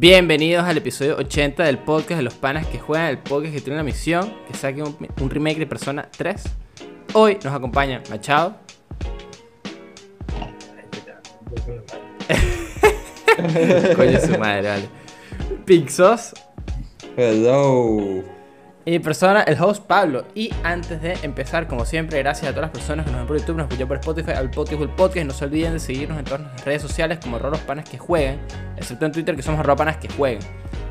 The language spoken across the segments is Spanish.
Bienvenidos al episodio 80 del podcast de los panas que juegan, el podcast que tiene una misión, que saque un, un remake de Persona 3. Hoy nos acompaña Machado, coño su madre, vale. Pixos Hello. Y mi persona, el host Pablo. Y antes de empezar, como siempre, gracias a todas las personas que nos ven por YouTube, nos escuchan por Spotify, al podcast, el podcast. No se olviden de seguirnos en todas nuestras redes sociales como arroba los panas que jueguen, excepto en Twitter que somos arroba panas que jueguen.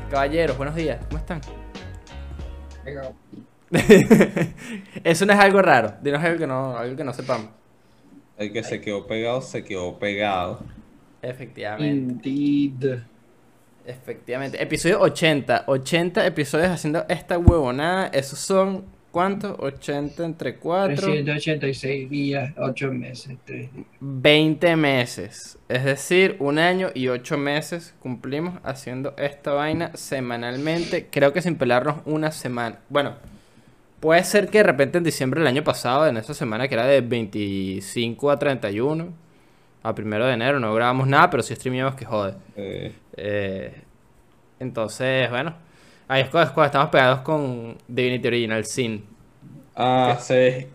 Caballeros, buenos días, ¿cómo están? Eso no es algo raro, dinos algo que no, algo que no sepamos. El que se quedó pegado, se quedó pegado. Efectivamente. Indeed. Efectivamente. Episodio 80. 80 episodios haciendo esta huevonada. Esos son, ¿cuántos? 80 entre 4. 386 días, 8 meses, 3 días. 20 meses. Es decir, un año y 8 meses cumplimos haciendo esta vaina semanalmente. Creo que sin pelarnos una semana. Bueno, puede ser que de repente en diciembre del año pasado, en esa semana que era de 25 a 31, a primero de enero, no grabamos nada, pero sí streameamos que jode. Eh, Eh, entonces, bueno, ahí es cuando, es cuando estamos pegados con Divinity Original Sin. ah, sí.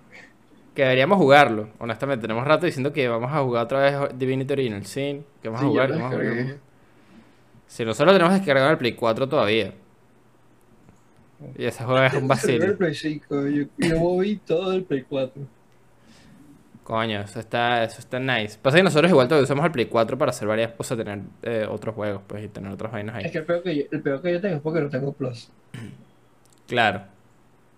Que deberíamos jugarlo, honestamente. Tenemos rato diciendo que vamos a jugar otra vez Divinity Original Sin. Que vamos a jugar, que vamos a jugar. Si nosotros lo tenemos descargado en el Play 4 todavía. Y ese juego es un El vacío. Play 5, yo, yo moví todo el Play 4. Coño, eso está, eso está nice. Pasa que nosotros igual todavía usamos el Play 4 para hacer varias cosas, tener eh, otros juegos, pues, y tener otras vainas Es ahí. que el peor que, yo, el peor que yo tengo es porque no tengo Plus. Claro.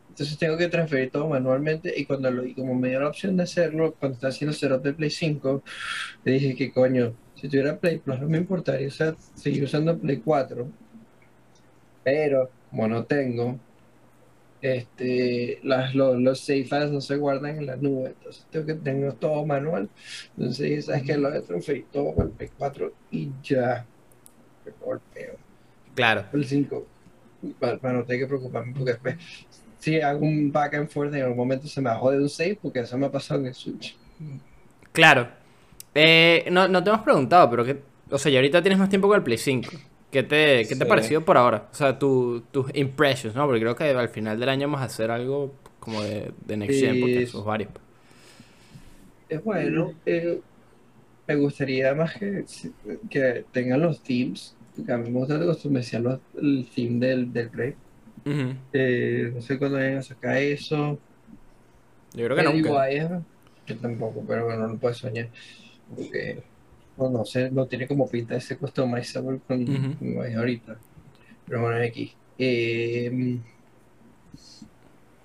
Entonces tengo que transferir todo manualmente y cuando lo, y como me dio la opción de hacerlo, cuando estaba haciendo el setup de Play 5, le dije que coño, si tuviera Play Plus no me importaría usar, seguir usando Play 4, pero como no tengo, este, las, los, los save files no se guardan en la nube, entonces tengo que tener todo manual. Entonces, sabes que lo de transferir todo al Play 4 y ya, qué golpeo. Claro. El 5, para, para no tener que preocuparme, porque después, si hago un back and forth, en algún momento se me bajó de un save, porque eso me ha pasado en el Switch. Claro. Eh, no, no te hemos preguntado, pero que, o sea, ya ahorita tienes más tiempo con el Play 5. ¿Qué te, qué te ha Sí. parecido por ahora? O sea, tu- tus impressions, ¿no? Porque creo que al final del año vamos a hacer algo como de, de Next Gen, porque Sí. esos varios. Es bueno, eh, me gustaría más que, que tengan los themes, porque a mí me gusta customizar los, el theme del, del. Ujú. Eh, no sé cuándo vayan a sacar eso. Yo creo que eh, yo tampoco, pero bueno, no puedo soñar. Porque, no, no sé, no tiene como pinta ese customizable con como es ahorita. Pero bueno, aquí. Eh,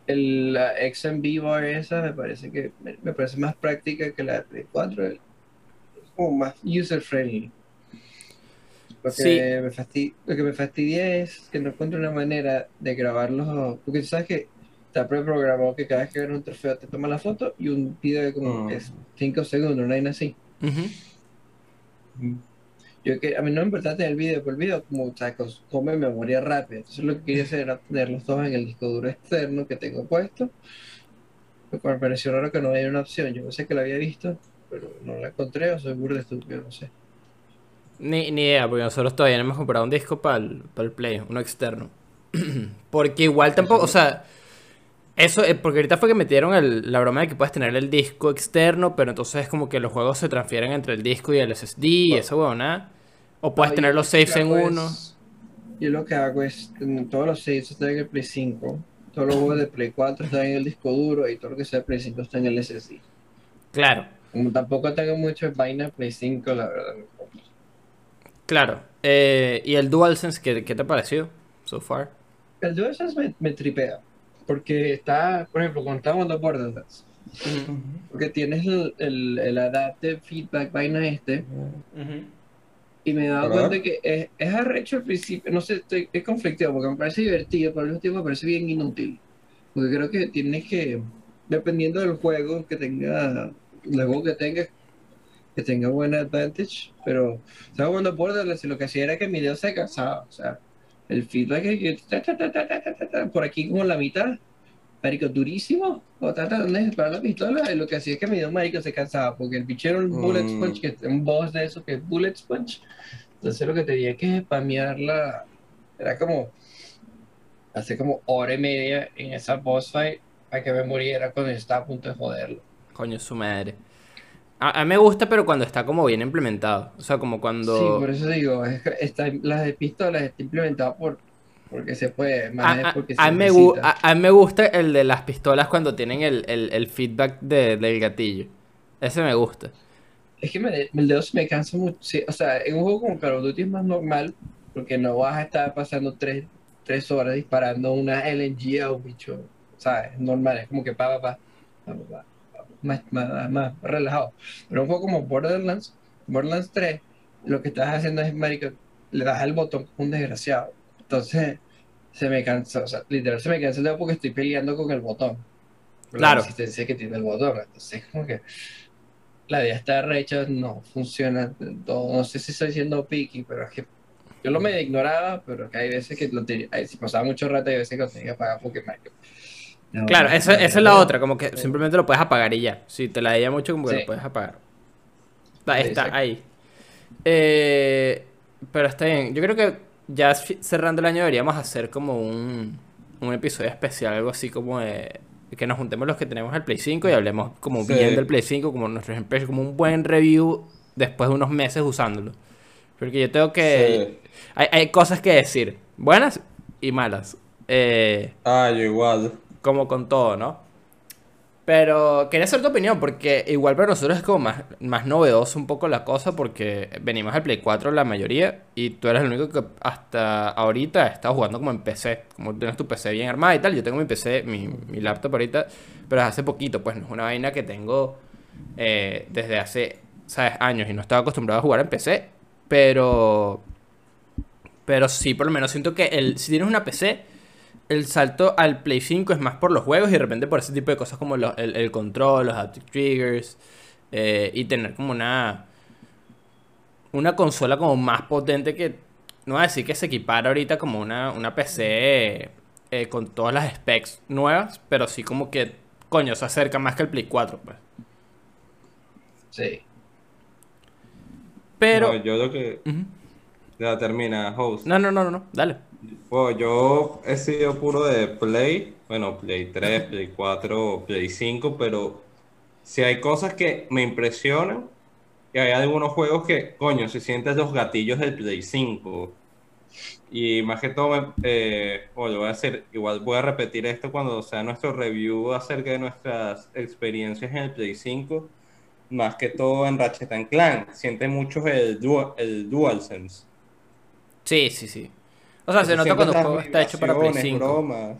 el, la XMB bar esa me parece que me, me parece más práctica que la de Play 4. Es como más user friendly. Lo que, Sí. me fasti- lo que me fastidia es que no encuentro una manera de grabarlos. Porque tú sabes que está preprogramado que cada vez que ven un trofeo te toma la foto y un video de como Mm. 5 segundos, no hay nada así. Ujú. Yo que a mí no me importa tener el video, pero el video como cos- come memoria rápida. Entonces lo que quería hacer era tener los dos en el disco duro externo que tengo puesto. Me pareció raro que no había una opción. Yo sé que la había visto, pero no la encontré o soy burdo estúpido, no sé. Ni, ni idea, porque nosotros todavía no hemos comprado un disco para para el Play, uno externo. porque igual tampoco, o sea, eso, eh, porque ahorita fue que metieron el- la broma de que puedes tener el disco externo, pero entonces es como que los juegos se transfieren entre el disco y el SSD y esa huevona. O puedes No, tener los saves en es- uno. Yo lo que hago es, todos los saves están en el Play 5, todos los juegos de Play 4 están en el disco duro y todo lo que sea de Play 5 está en el SSD. Claro, Como tampoco tengo mucho vaina Play 5, la verdad. claro. Eh, ¿Y el DualSense qué, qué te pareció so far? El DualSense me, me tripea, porque está, por ejemplo, cuando estaba jugando Borderlands, porque tienes el, el, el Adaptive Feedback vaina este, y me he dado cuenta que es, es arrecho al principio, no sé, estoy, es conflictivo, porque me parece divertido, pero al mismo tiempo me parece bien inútil, porque creo que tienes que, dependiendo del juego que tenga, el juego que tenga, que tenga buena advantage, pero estaba jugando Borderlands y lo que hacía era que mi dedo se cansaba, o sea, el feedback es que ta, ta, ta, por aquí como la mitad, marico, durísimo, o para la pistola, y lo que hacía es que mi dedo marico se cansaba, porque el bichero un bullet mm. que es un boss de eso que es bullet sponge, entonces lo que tenía que spamearla, era como, hace como hora y media en esa boss fight, para que me muriera cuando estaba a punto de joderlo. Coño, su madre. A, a mí me gusta, pero cuando está como bien implementado. O sea, como cuando... Sí, por eso digo, es está, las de pistolas está implementado por porque se puede, más es A, a- porque a se mí me a- mí me gusta el de las pistolas cuando tienen el, el- el feedback de- del gatillo. Ese me gusta. Es que me, el dedo se me cansa mucho. sí, o sea, en un juego como Call of Duty es más normal porque no vas a estar pasando tres, tres horas disparando una LNG a un bicho. ¿Sabes? Es normal, es como que pa, pa, pa, pa, pa, más, más, más relajado. Pero un juego como Borderlands, Borderlands 3, lo que estás haciendo es, marico, le das al botón como un desgraciado. Entonces, se me cansa, o sea, literal se me cansa el dedo porque estoy peleando con el botón. Claro. La resistencia que tiene el botón. Entonces, como que la idea está recha, no funciona todo. No sé si estoy siendo picky, pero es que yo lo medio ignoraba, pero que hay veces que lo tenía, si pasaba mucho rato, hay veces que lo tenía que apagar porque me... No, Claro, no, eso- no, es la otra, como que simplemente lo puedes apagar y ya. Si te la veía mucho, como que Sí. lo puedes apagar. Está, está ahí. Eh, pero está bien. Yo creo que ya cerrando el año deberíamos hacer como un, un episodio especial, algo así como de que nos juntemos los que tenemos el Play 5 y hablemos como Sí. bien del Play 5, como nuestros impresiones, como un buen review después de unos meses usándolo. Porque yo tengo que... Sí. Hay, hay cosas que decir, buenas y malas. Eh, Ah, yo igual. Como con todo, ¿no? Pero quería saber tu opinión, porque igual para nosotros es como más, más novedoso un poco la cosa, porque venimos al Play 4 la mayoría, y tú eres el único que hasta ahorita está jugando como en PC, como tienes tu PC bien armada y tal, yo tengo mi PC, mi, mi laptop ahorita, pero hace poquito, pues no es una vaina que tengo eh, desde hace, ¿sabes? Años, y no estaba acostumbrado a jugar en PC, pero... Pero sí, por lo menos siento que el, si tienes una PC, el salto al Play 5 es más por los juegos y de repente por ese tipo de cosas como lo- el, el control, los haptic triggers eh, y tener como una una consola como más potente que no voy a decir que se equipara ahorita como una, una PC eh, con todas las specs nuevas, pero sí como que coño se acerca más que el Play 4 pues. Sí. Pero No, yo lo que. Ya termina, host. no, no, no, no, no, dale. Bueno, yo he sido puro de Play, bueno, Play 3, Play 4, Play 5, pero si hay cosas que me impresionan, y hay algunos juegos que, coño, se sienten los gatillos del Play 5. Y más que todo, eh, bueno, voy a hacer, igual voy a repetir esto cuando sea nuestro review acerca de nuestras experiencias en el Play 5, más que todo en Ratchet Clank, siente mucho el, dual, el DualSense. Sí, sí, sí. O sea, se nota cuando las juego está hecho para Play vibraciones, 5. bromas.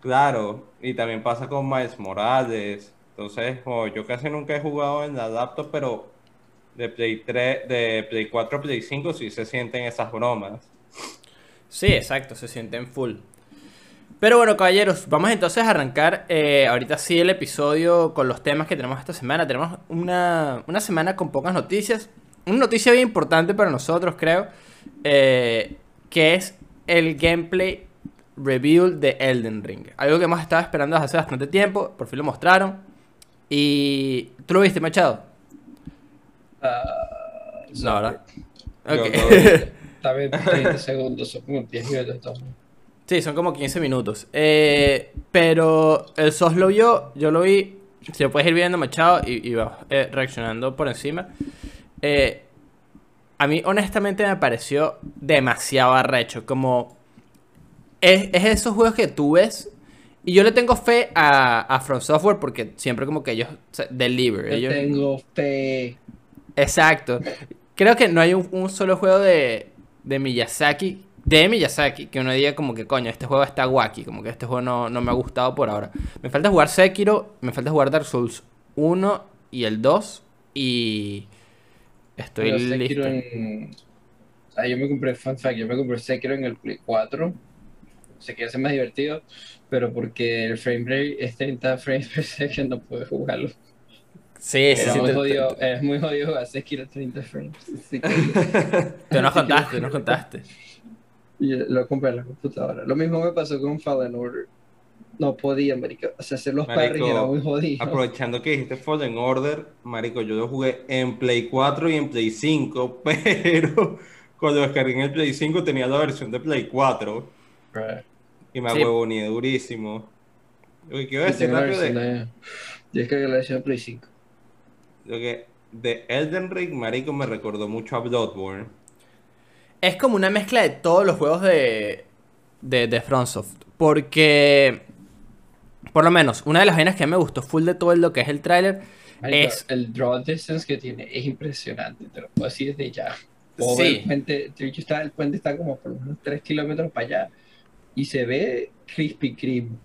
Claro, y también pasa con Miles Morales. Entonces, oh, yo casi nunca he jugado en la laptop, pero de Play 3, de Play 4 a Play 5 sí se sienten esas bromas. Sí, exacto, se sienten full. Pero bueno, caballeros, vamos entonces a arrancar eh, ahorita sí el episodio con los temas que tenemos esta semana. Tenemos una, una semana con pocas noticias. Una noticia bien importante para nosotros, creo, eh, que es el gameplay review de Elden Ring. Algo que hemos estado esperando desde hace bastante tiempo, por fin lo mostraron. Y... ¿Tú lo viste, Machado? Ah, No, ¿verdad? Yo Ok. lo vi. Dame 30 segundos, son como 10 minutos. Sí, son como 15 minutos. Eh, pero el SOS lo vio, yo lo vi. Si lo puedes ir viendo, Machado, y, y vas eh, reaccionando por encima. Eh, a mí, honestamente, me pareció demasiado arrecho. Como. Es, es esos juegos que tú ves. Y yo le tengo fe a, a From Software porque siempre como que ellos se- deliver. Yo Ellos, tengo fe. Exacto. Creo que no hay un, un solo juego de, de Miyazaki, de Miyazaki, que uno diga como que coño, este juego está wacky, como que este juego no, no me ha gustado por ahora. Me falta jugar Sekiro, me falta jugar Dark Souls 1 y el 2 y estoy Pero listo. en... O sea, yo me compré, fun fact, yo me compré Sekiro en el Play 4. Sekiro es más divertido, pero porque el frame rate es 30 frames per second, no puedo jugarlo. Sí, sí, Es sí. muy te- jodido, te- es muy jodido jugar Sekiro a 30 frames. Que Tú nos contaste, nos contaste. lo compré en la computadora. Lo mismo me pasó con Fallen Order. No podía, marico. O sea, hacer los parries era muy jodido. Aprovechando que dijiste Fallen Order, marico, yo lo jugué en Play 4 y en Play 5, pero cuando descargué en el Play 5 tenía la versión de Play 4 Right. y me Sí. huevoné durísimo. Lo que quiero Yo decir rápido versión de, de- Yo descargué la versión de Play 5. lo que de Elden Ring, marico, me recordó mucho a Bloodborne. Es como una mezcla de todos los juegos de, de, de FromSoft. Porque, por lo menos, una de las vainas que me gustó full de todo lo que es el tráiler es... El draw distance que tiene es impresionante, te lo puedo decir desde ya. Sí. El puente, está, el puente está como por unos 3 kilómetros para allá y se ve crispy cream.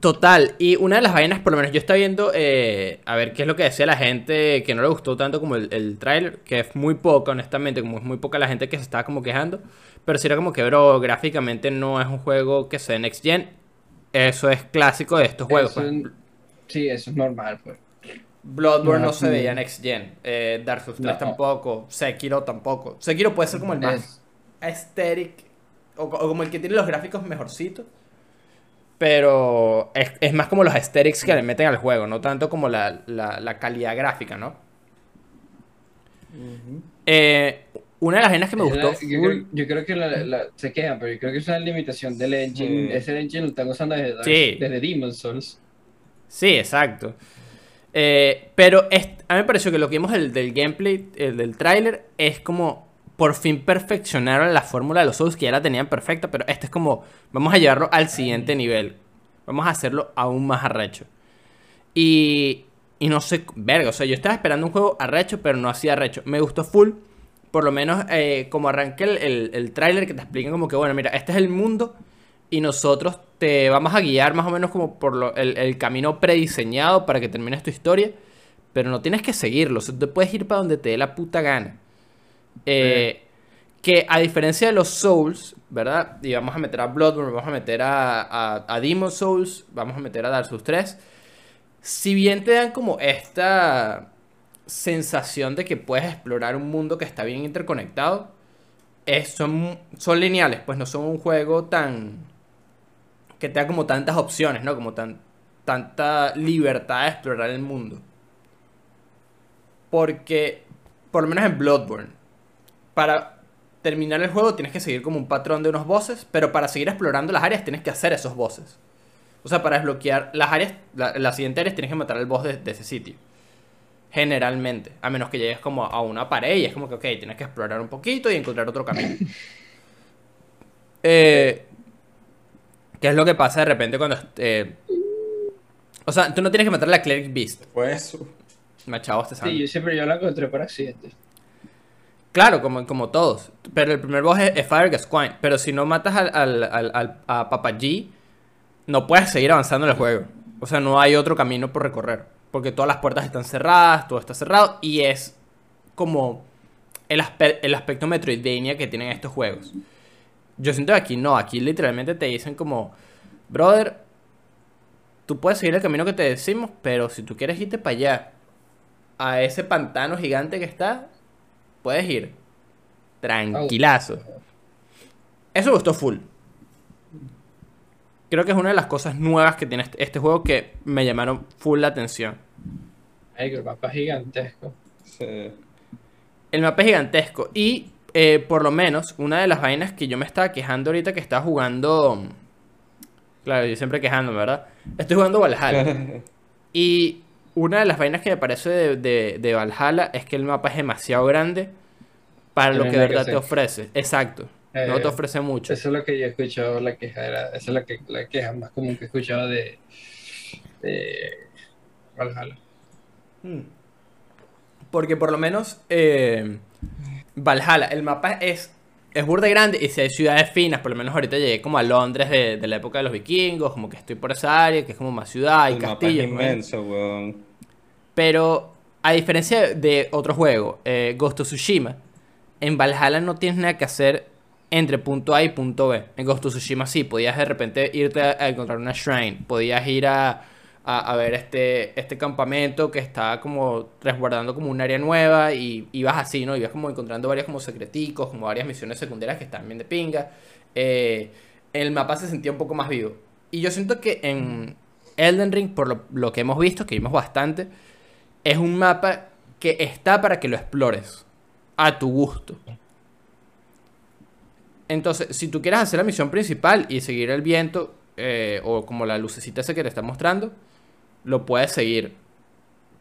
Total, y una de las vainas, por lo menos yo estaba viendo, eh, a ver qué es lo que decía la gente que no le gustó tanto como el, el tráiler, que es muy poca, honestamente, como es muy poca la gente que se estaba como quejando, pero sí era como que, bro, gráficamente no es un juego que sea Next Gen, eso es clásico de estos juegos. Eso pues. es- sí, eso es normal, pues. Bloodborne no, No, se veía Next Gen, eh, Dark Souls 3 No. tampoco, Sekiro tampoco. Sekiro puede ser como el más Es- aesthetic, o, o como el que tiene los gráficos mejorcitos. Pero es, es más como los aesthetics que le meten al juego, no tanto como la, la- la calidad gráfica, ¿no? Eh, una de las vainas que me es gustó la- yo, creo, yo creo que la, la- se quejan, pero yo creo que es una limitación del engine. Sí. Ese engine lo están usando desde, Sí. desde Demon's Souls. Sí, exacto. Eh, pero es- a mí me pareció que lo que vimos del, del gameplay, el del tráiler, es como por fin perfeccionaron la fórmula de los Souls que ya la tenían perfecta, pero este es como, vamos a llevarlo al siguiente nivel. Vamos a hacerlo aún más arrecho. Y, y no sé, verga, o sea, yo estaba esperando un juego arrecho, pero no así arrecho. Me gustó full, por lo menos eh, como arranque el, el, el tráiler que te explican como que, bueno, mira, este es el mundo y nosotros te vamos a guiar más o menos como por lo- el, el camino prediseñado para que termines tu historia, pero no tienes que seguirlo, o sea, tú puedes ir para donde te dé la puta gana. Eh, que a diferencia de los Souls, ¿verdad? Y vamos a meter a Bloodborne, vamos a meter a, a, a Demon Souls, vamos a meter a Dark Souls 3. Si bien te dan como esta sensación de que puedes explorar un mundo que está bien interconectado, es- son, son lineales, pues no son un juego tan... que te como tantas opciones, ¿no? Como tan, tanta libertad de explorar el mundo. Porque, por lo menos en Bloodborne, para terminar el juego tienes que seguir como un patrón de unos bosses, pero para seguir explorando las áreas tienes que hacer esos bosses. O sea, para desbloquear las áreas, la, las siguientes áreas tienes que matar al boss de, de ese sitio. Generalmente. A menos que llegues como a una pared y es como que, ok, tienes que explorar un poquito y encontrar otro camino. Eh, ¿Qué es lo que pasa de repente cuando... eh, o sea, tú no tienes que matar a la Cleric Beast. Fue eso. Machado, te Sí, yo siempre yo la encontré por accidente. Claro, como, como todos. Pero el primer boss es, es Fire Gascoigne. Pero si no matas al, al, al- al- a Papa G, no puedes seguir avanzando en el juego. O sea, no hay otro camino por recorrer. Porque todas las puertas están cerradas, todo está cerrado. Y es como el, aspe- el aspecto Metroidvania que tienen estos juegos. Yo siento que aquí no. Aquí literalmente te dicen como, brother, tú puedes seguir el camino que te decimos, pero si tú quieres irte para allá, a ese pantano gigante que está, puedes ir. Tranquilazo. Eso gustó full. Creo que es una de las cosas nuevas que tiene este, juego que me llamaron full la atención. Ay, que el mapa es gigantesco. Sí. El mapa es gigantesco. Y eh, por lo menos, una de las vainas que yo me estaba quejando ahorita que estaba jugando. Claro, yo siempre quejándome, ¿verdad? Estoy jugando Valhalla. Y una de las vainas que me parece de, de, de Valhalla es que el mapa es demasiado grande para lo que de que verdad te ofrece. Exacto. No Eh, te ofrece mucho. Eso es lo que yo he escuchado, la queja era, esa es la, que, la queja más común que he escuchado de, de Valhalla. Mm. Porque por lo menos eh, Valhalla, el mapa es, es burda grande y si hay ciudades finas, por lo menos ahorita llegué como a Londres de, de la época de los vikingos, como que estoy por esa área, que es como más ciudad y. ¿no? inmenso, weón. Pero a diferencia de otro juego, eh, Ghost of Tsushima, en Valhalla no tienes nada que hacer entre punto A y punto B. En Ghost of Tsushima sí, podías de repente irte a, encontrar una shrine, podías ir a, a, ver este, este campamento que está como resguardando como un área nueva y ibas así, ¿no? Ibas como encontrando varios como secreticos, como varias misiones secundarias que están bien de pinga. Eh, el mapa se sentía un poco más vivo. Y yo siento que en Elden Ring, por lo, lo que hemos visto, que vimos bastante, es un mapa que está para que lo explores a tu gusto. Entonces, si tú quieres hacer la misión principal y seguir el viento, eh, o como la lucecita esa que te está mostrando, lo puedes seguir.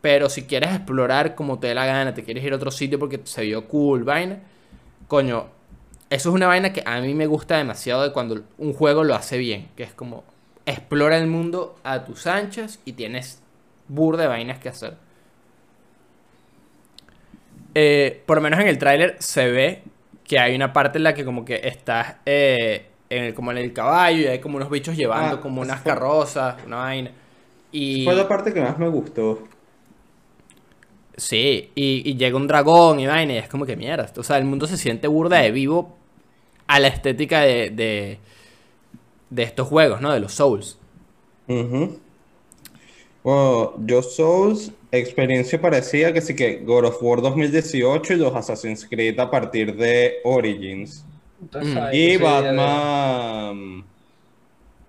Pero si quieres explorar como te dé la gana, te quieres ir a otro sitio porque se vio cool, vaina, coño, eso es una vaina que a mí me gusta demasiado de cuando un juego lo hace bien, que es como explora el mundo a tus anchas y tienes burda de vainas que hacer. Eh, por lo menos en el tráiler se ve que hay una parte en la que como que estás eh, en el, como en el caballo y hay como unos bichos llevando Ah, como unas fue- carrozas, una vaina. Y Fue la parte que más me gustó. sí, y, y llega un dragón y vaina y es como que mierda. O sea, el mundo se siente burda de vivo a la estética de, de, de estos juegos, ¿no? De los Souls. Ujú. Bueno, yo Souls, experiencia parecía que sí que God of War 2018 y los Assassin's Creed a partir de Origins. Entonces, Mm. Y Batman,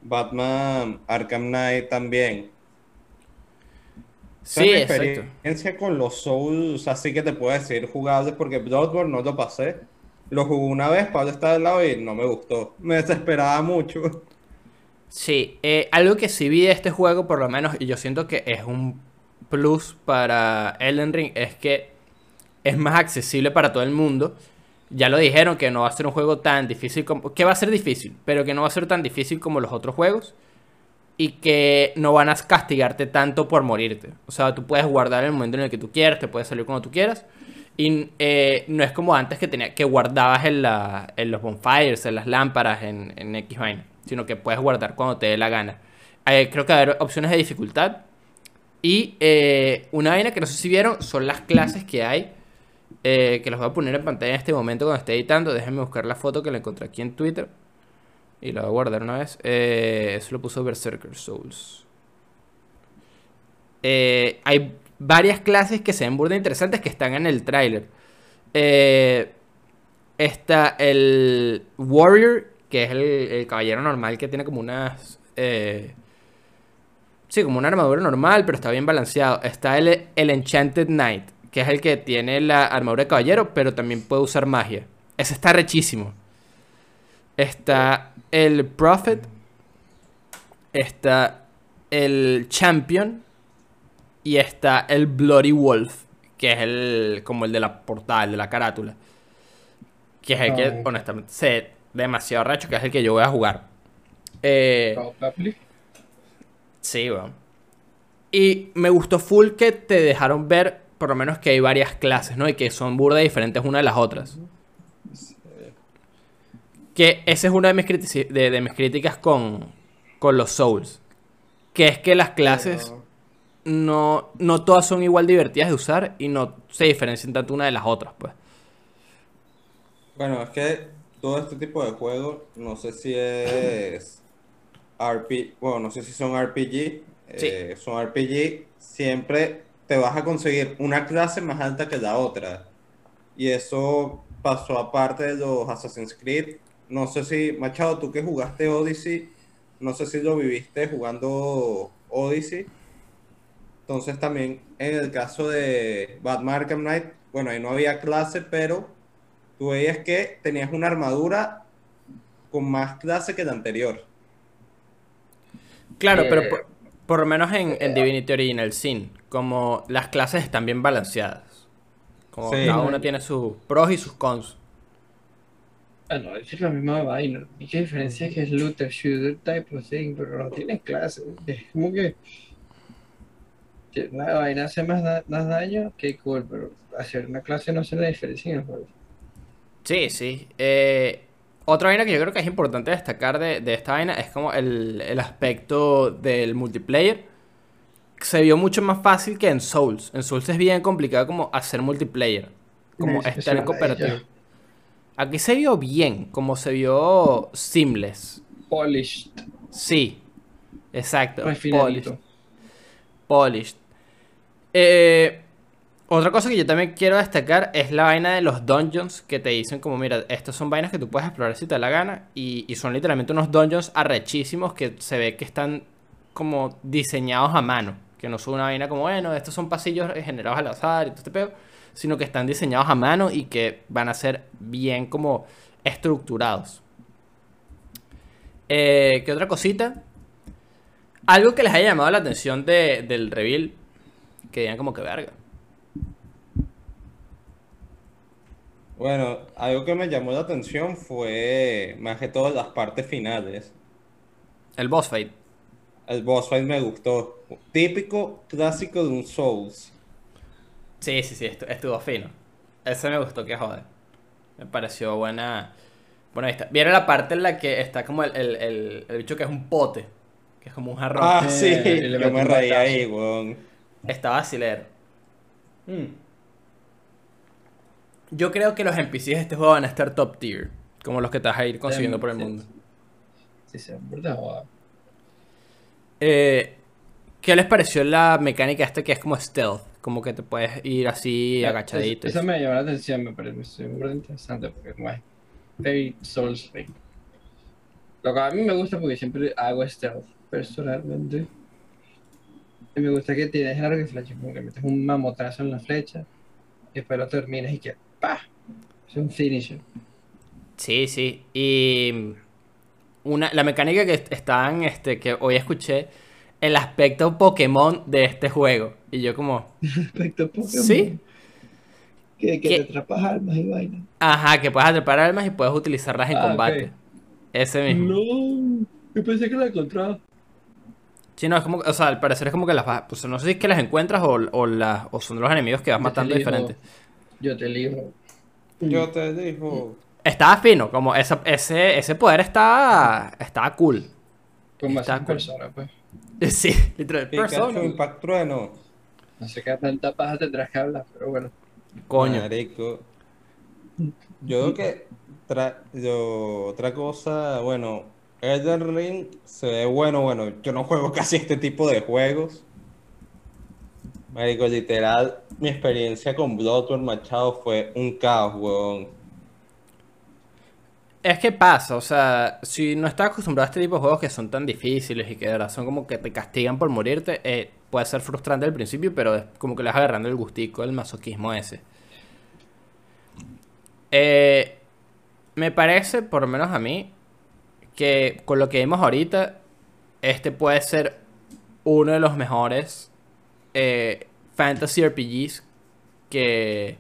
Batman Arkham Knight también. Sí, exacto. experiencia con los Souls, así que te puedo decir jugables porque Bloodborne no lo pasé. Lo jugué una vez, Pablo está del lado y no me gustó. Me desesperaba mucho. Sí, eh, algo que sí vi de este juego, por lo menos, y yo siento que es un plus para Elden Ring, es que es más accesible para todo el mundo. Ya lo dijeron que no va a ser un juego tan difícil como... Que va a ser difícil, pero que no va a ser tan difícil como los otros juegos. Y que no van a castigarte tanto por morirte. O sea, tú puedes guardar el momento en el que tú quieras, te puedes salir cuando tú quieras. Y eh, no es como antes que tenía que guardabas en, la, en los bonfires, en las lámparas, en, en X vaina. Sino que puedes guardar cuando te dé la gana. Eh, creo que va a haber opciones de dificultad. Y eh, una vaina que no sé si vieron son las clases que hay. eh, que los voy a poner en pantalla en este momento cuando esté editando. Déjenme buscar la foto que la encontré aquí en Twitter. Y la voy a guardar una vez. Eh, eso lo puso Berserker Souls. Eh, hay varias clases que se ven burda interesantes que están en el tráiler. Eh, está el Warrior, que es el, el caballero normal que tiene como unas... sí, como una armadura normal, pero está bien balanceado. Está el, el Enchanted Knight, que es el que tiene la armadura de caballero, pero también puede usar magia. Ese está rechísimo. Está el Prophet. Está el Champion. Y está el Bloody Wolf. Que es el. como el de la portada, el de la carátula. Que es el que, Ah. honestamente, sé demasiado recho, que es el que yo voy a jugar. Eh. Sí, weón. Y me gustó full que te dejaron ver, por lo menos, que hay varias clases, ¿no? Y que son burda diferentes una de las otras. Que esa es una de mis, de, de mis críticas con, con los Souls. Que es que las clases no, no todas son igual divertidas de usar y no se diferencian tanto una de las otras, pues. Bueno, es que todo este tipo de juegos, no sé si es RP, bueno, no sé si son RPG, Sí. eh, son RPG, siempre te vas a conseguir una clase más alta que la otra. Y eso pasó aparte de los Assassin's Creed. No sé si, Machado, tú que jugaste Odyssey, no sé si lo viviste jugando Odyssey. Entonces también en el caso de Batman Arkham Knight, bueno, ahí no había clase, pero tú veías que tenías una armadura con más clase que la anterior. Claro, pero Eh, por, por lo menos en, en Divinity Original Sin, como las clases están bien balanceadas. Como Sí. cada una tiene sus pros y sus cons. Ah, no, es la misma vaina. La única diferencia es que es looter, shooter type of thing, pero no tiene clase. Es como que que la vaina hace más, da- más daño que cool, pero hacer una clase no hace la diferencia en el juego. Sí, sí. Eh, otra vaina que yo creo que es importante destacar de, de esta vaina es como el, el aspecto del multiplayer. Se vio mucho más fácil que en Souls. En Souls es bien complicado como hacer multiplayer. Como Es- es estar en cooperativo. Aquí se vio bien, como se vio seamless. Polished, Sí, exacto. refinadito. Polished. Polished. Eh, Otra cosa que yo también quiero destacar es la vaina de los dungeons que te dicen como, mira, estos son vainas que tú puedes explorar si te da la gana y, y son literalmente unos dungeons arrechísimos que se ve que están como diseñados a mano, que no son una vaina como, bueno, estos son pasillos generados al azar y todo este pedo, sino que están diseñados a mano y que van a ser bien como estructurados. Eh, ¿Qué otra cosita? Algo que les haya llamado la atención de- del reveal, que digan como que verga. Bueno, algo que me llamó la atención fue más que todo las partes finales. El boss fight. El boss fight me gustó. Típico clásico de un Souls. Sí, sí, sí, estu- estuvo fino. Ese me gustó, que joder. Me pareció buena. Buena vista. ¿Vieron la parte en la que está como el, el, el- el bicho que es un pote? Que es como un jarrón. Ah, Eh, sí, y le yo me reí ahí, weón. Está vacilero. Yo creo que los NPCs de este juego van a estar top tier. Como los que te vas a ir consiguiendo por el mundo. Sí, sí, verdad. Eh, ¿Qué les pareció la mecánica esta que es como stealth? Como que te puedes ir así agachadito. y Eso me llamó la atención, me parece muy interesante porque como es souls like. Lo que a mí me gusta porque siempre hago stealth personalmente. Y me gusta que tienes largo y flecha, como que metes un mamotazo en la flecha y después lo terminas y que ¡pah! Es un finisher. Sí, sí. Y una, la mecánica que estaban, este, que hoy escuché, el aspecto Pokémon de este juego. Y yo como, Respecto a Pokémon. Sí. Que, que atrapas almas y vainas. ajá, que puedes atrapar almas y puedes utilizarlas en Ah, combate. Ese mismo. No, yo pensé que la encontraba. Sí, no, es como, o sea, al parecer es como que las vas, pues no sé si es que las encuentras o, o, las, o son los enemigos que vas matando diferentes. Yo te elijo. Yo te digo. Estaba fino, como esa- ese, ese poder estaba, estaba cool. Como Está cool. persona, pues. Sí, literal. Persona. Impact Trueno. No sé qué tanta paja tendrás que hablar, pero bueno. Coño. Marico. Yo creo que tra- yo- otra cosa, bueno, Elden Ring se ve bueno, bueno, yo no juego casi este tipo de juegos. Marico, literal, mi experiencia con Bloodborne Machado fue un caos, weón. Es que pasa, o sea, si no estás acostumbrado a este tipo de juegos que son tan difíciles y que de verdad son como que te castigan por morirte, eh, puede ser frustrante al principio, pero es como que le vas agarrando el gustico, el masoquismo ese. Eh, me parece, por lo menos a mí, que con lo que vimos ahorita, este puede ser uno de los mejores eh, fantasy RPGs que,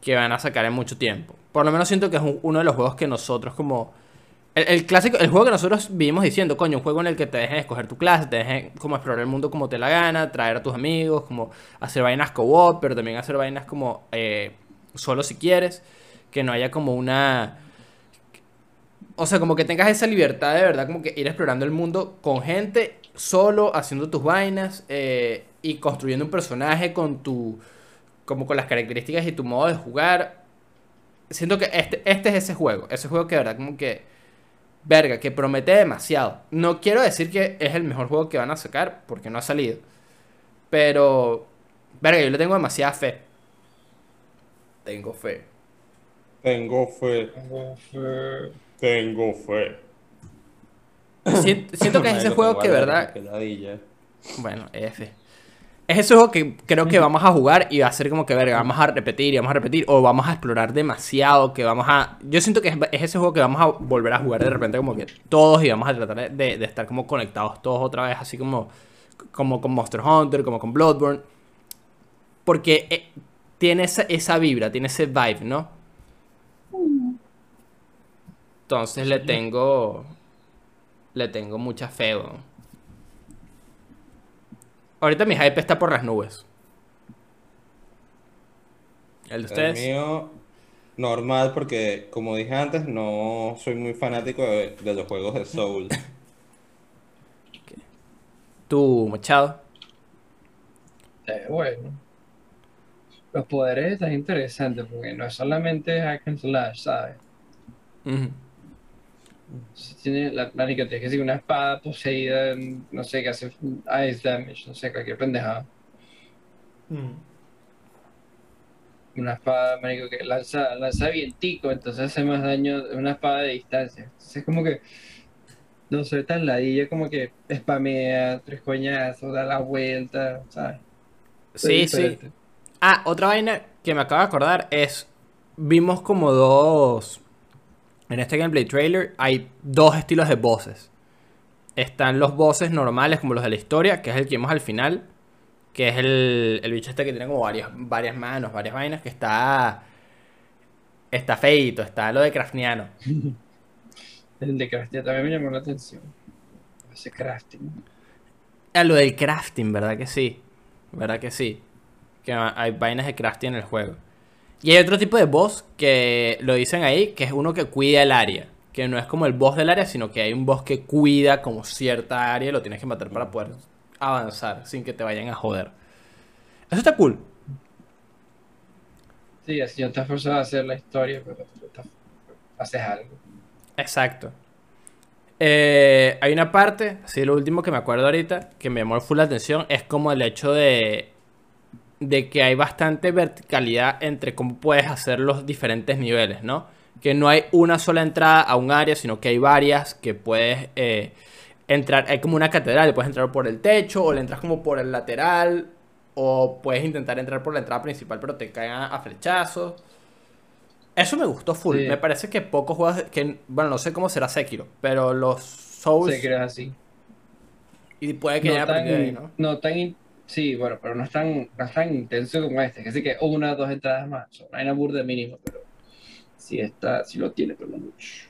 que van a sacar en mucho tiempo. Por lo menos siento que es un- uno de los juegos que nosotros como... El, el clásico, el juego que nosotros vivimos diciendo, coño, un juego en el que te dejen escoger tu clase, te dejen como explorar el mundo como te la gana, traer a tus amigos, como hacer vainas co-op, pero también hacer vainas como eh, solo si quieres, que no haya como una... O sea, como que tengas esa libertad de verdad, como que ir explorando el mundo con gente, solo, haciendo tus vainas eh, y construyendo un personaje con tu... como con las características y tu modo de jugar. Siento que este, este es ese juego, ese juego que de verdad como que... Verga, que promete demasiado. No quiero decir que es el mejor juego que van a sacar, porque no ha salido. Pero... Verga, yo le tengo demasiada fe. Tengo fe. Tengo fe, tengo fe. Si- Siento que es ese juego que, verdad. Bueno, F. Es ese juego que creo que vamos a jugar y va a ser como que, verga, vamos a repetir y vamos a repetir, o vamos a explorar demasiado, que vamos a... Yo siento que es, es ese juego que vamos a volver a jugar de repente como que todos y vamos a tratar de, de estar como conectados todos otra vez, así como, como con Monster Hunter, como con Bloodborne. Porque eh, tiene esa, esa vibra, tiene ese vibe, ¿no? Entonces le tengo... Le tengo mucha fe, weón. Ahorita mi hype está por las nubes. ¿El de El ustedes? mío, normal, porque como dije antes, no soy muy fanático de, de los juegos de Soul. ¿Tú, Machado? Eh, bueno. Los poderes están interesantes porque no es solamente hack and slash, ¿sabes? Si Tiene la plánica, tienes que decir una espada poseída, no sé, que hace ice damage, no sé, cualquier pendejada. una espada, marico, que lanza, lanza vientico, entonces hace más daño una espada de distancia. Entonces es como que no soy tan ladilla, como que spamea, tres coñazos, da la vuelta, ¿sabes? Sí, sí. Ah, otra vaina que me acabo de acordar es. Vimos como dos. En este gameplay trailer hay dos estilos de bosses. Están los bosses normales, como los de la historia, que es el que vimos al final. Que es el, el bicho este que tiene como varias, varias manos, varias vainas. Que está. Está feito, está lo de Crafniano. El de crafting también me llamó la atención. Ese crafting. Ah, lo del crafting, ¿verdad que sí? ¿Verdad que sí? Que hay vainas de crafting en el juego. Y hay otro tipo de boss que lo dicen ahí, que es uno que cuida el área. Que no es como el boss del área, sino que hay un boss que cuida como cierta área y lo tienes que matar para poder avanzar sin que te vayan a joder. Eso está cool. Sí, así no estás forzado a hacer la historia, pero haces algo. Exacto. Eh, hay una parte, así lo último que me acuerdo ahorita, que me llamó full la atención, es como el hecho de, de que hay bastante verticalidad entre cómo puedes hacer los diferentes niveles, ¿no? Que no hay una sola entrada a un área, sino que hay varias que puedes eh, entrar, hay como una catedral, puedes entrar por el techo, o le entras como por el lateral, o puedes intentar entrar por la entrada principal, pero te caen a, flechazos. Eso me gustó full. Sí. Me parece que pocos juegos que, bueno, no sé cómo será Sekiro, pero los Souls eres así. y puede que No aprendido ahí, tan, ¿no? no tan, sí, bueno, pero no es tan, no es tan intenso como este, que así que una o dos entradas más, son una burda mínimo, pero sí está, sí lo tiene, pero no mucho.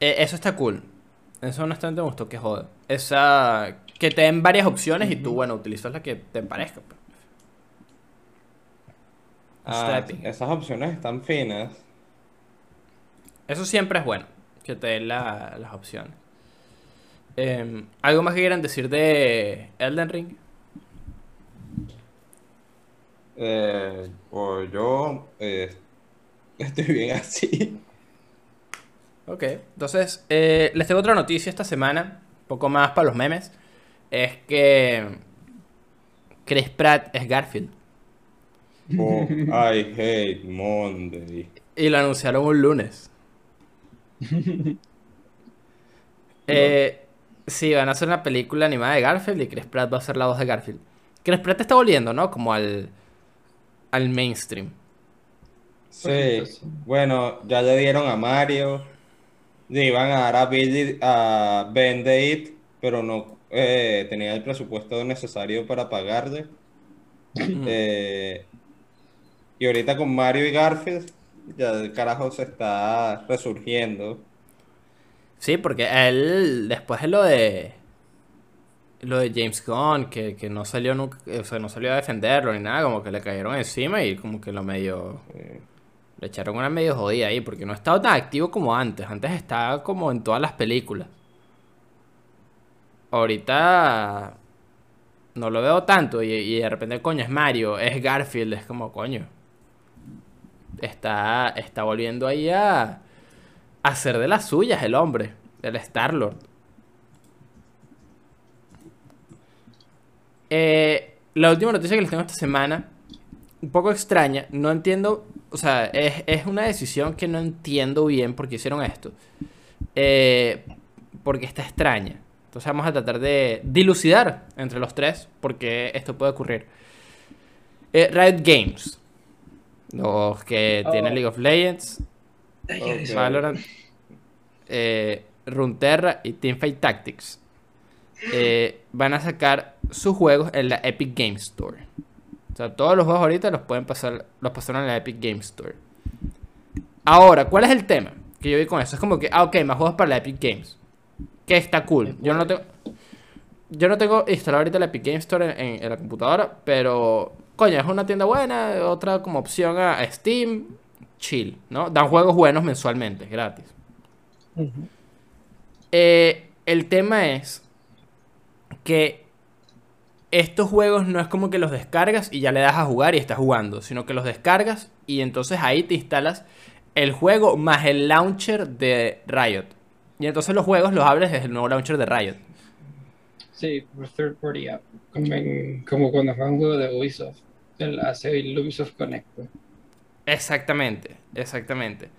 Eh, eso está cool. Eso honestamente me gustó que joda. Esa que te den varias opciones y tú, bueno, utilizas la que te parezca. pues. Ah, Está esas opciones están finas. Eso siempre es bueno, que te den la- las opciones. Em, ¿Algo más que quieran decir de Elden Ring? Eh, o yo eh, estoy bien así. Ok, entonces eh, les tengo otra noticia esta semana, un poco más para los memes. Es que Chris Pratt es Garfield. Oh, I hate Monday. Y lo anunciaron un lunes. Eh, sí, van a hacer una película animada de Garfield y Chris Pratt va a ser la voz de Garfield. Chris Pratt está volviendo, ¿no? Como al, al mainstream. Sí, bueno, ya le dieron a Mario, le iban a dar a Billy, a Band-Aid, pero no eh, tenía el presupuesto necesario para pagarle. Eh, y ahorita con Mario y Garfield, ya el carajo se está resurgiendo. Sí, porque él, después de lo de lo de James Gunn, que, que no salió nunca, o sea, no salió a defenderlo ni nada, como que le cayeron encima y como que lo medio, Eh, le echaron una medio jodida ahí, porque no ha estado tan activo como antes. Antes estaba como en todas las películas. Ahorita no lo veo tanto y, y de repente, coño, es Mario, es Garfield, es como, coño. Está, está volviendo ahí a, a hacer de las suyas el hombre, el Star-Lord. Eh, la última noticia que les tengo esta semana, un poco extraña, no entiendo, o sea, es, es una decisión que no entiendo bien por qué hicieron esto. Eh, porque está extraña. Entonces vamos a tratar de dilucidar entre los tres por qué esto puede ocurrir. Eh, Riot Games, los que tienen Oh. League of Legends, Valorant, eh, Runeterra y Teamfight Tactics eh, van a sacar sus juegos en la Epic Games Store. O sea, todos los juegos ahorita los pueden pasar, los pasaron en la Epic Games Store. Ahora, ¿cuál es el tema? Que yo vi con eso. Es como que, ah, ok, más juegos para la Epic Games. Que está cool. Yo no tengo. Yo no tengo instalado ahorita la Epic Games Store en, la computadora, pero. Coño, es una tienda buena, otra como opción a Steam. Chill, ¿no? Dan juegos buenos mensualmente, gratis. Eh, el tema es que estos juegos no es como que los descargas y ya le das a jugar y estás jugando, sino que los descargas y entonces ahí te instalas el juego más el launcher de Riot. Y entonces los juegos los abres desde el nuevo launcher de Riot. Sí, por third party app. Como, en- como cuando juegas un juego de Ubisoft. el hace el Ubisoft Connect. Exactamente, exactamente.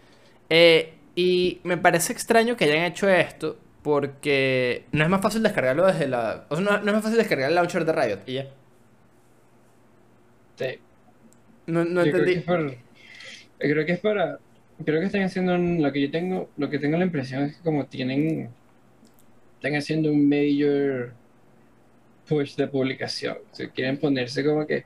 Eh, y me parece extraño que hayan hecho esto porque no es más fácil descargarlo desde la... O sea, no, no es más fácil descargar el launcher de Riot y ya. Sí. No, no Yo creo que entendí. es por- yo creo que es para, creo que están haciendo un- lo que yo tengo, lo que tengo la impresión es que como tienen, están haciendo un major push de publicación, o sea, quieren ponerse como que,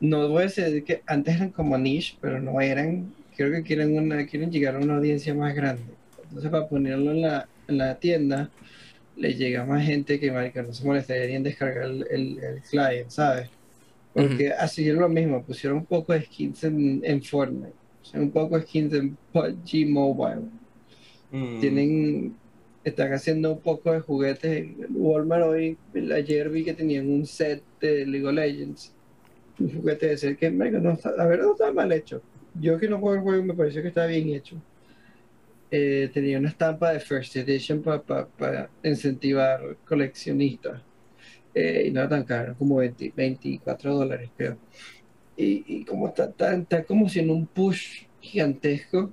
no voy a decir que antes eran como niche, pero no eran, creo que quieren una, quieren llegar a una audiencia más grande, entonces para ponerlo en la, la tienda, le llega más gente que marica, no se molestaría en descargar el, el, el client, ¿sabes? Porque así es lo mismo, pusieron un poco de skins en, en Fortnite, un poco de skins en PUBG Mobile. Mm, Tienen, están haciendo un poco de juguetes en Walmart hoy. Ayer vi que tenían un set de League of Legends, un juguete de ser que, marico, no está, la verdad no está mal hecho. Yo que no juego el juego me pareció que está bien hecho. Eh, tenía una estampa de First Edition para incentivar coleccionistas. Eh, y no era tan caro, como 20 24 dólares, creo. Y, y como está, está, está como si en un push gigantesco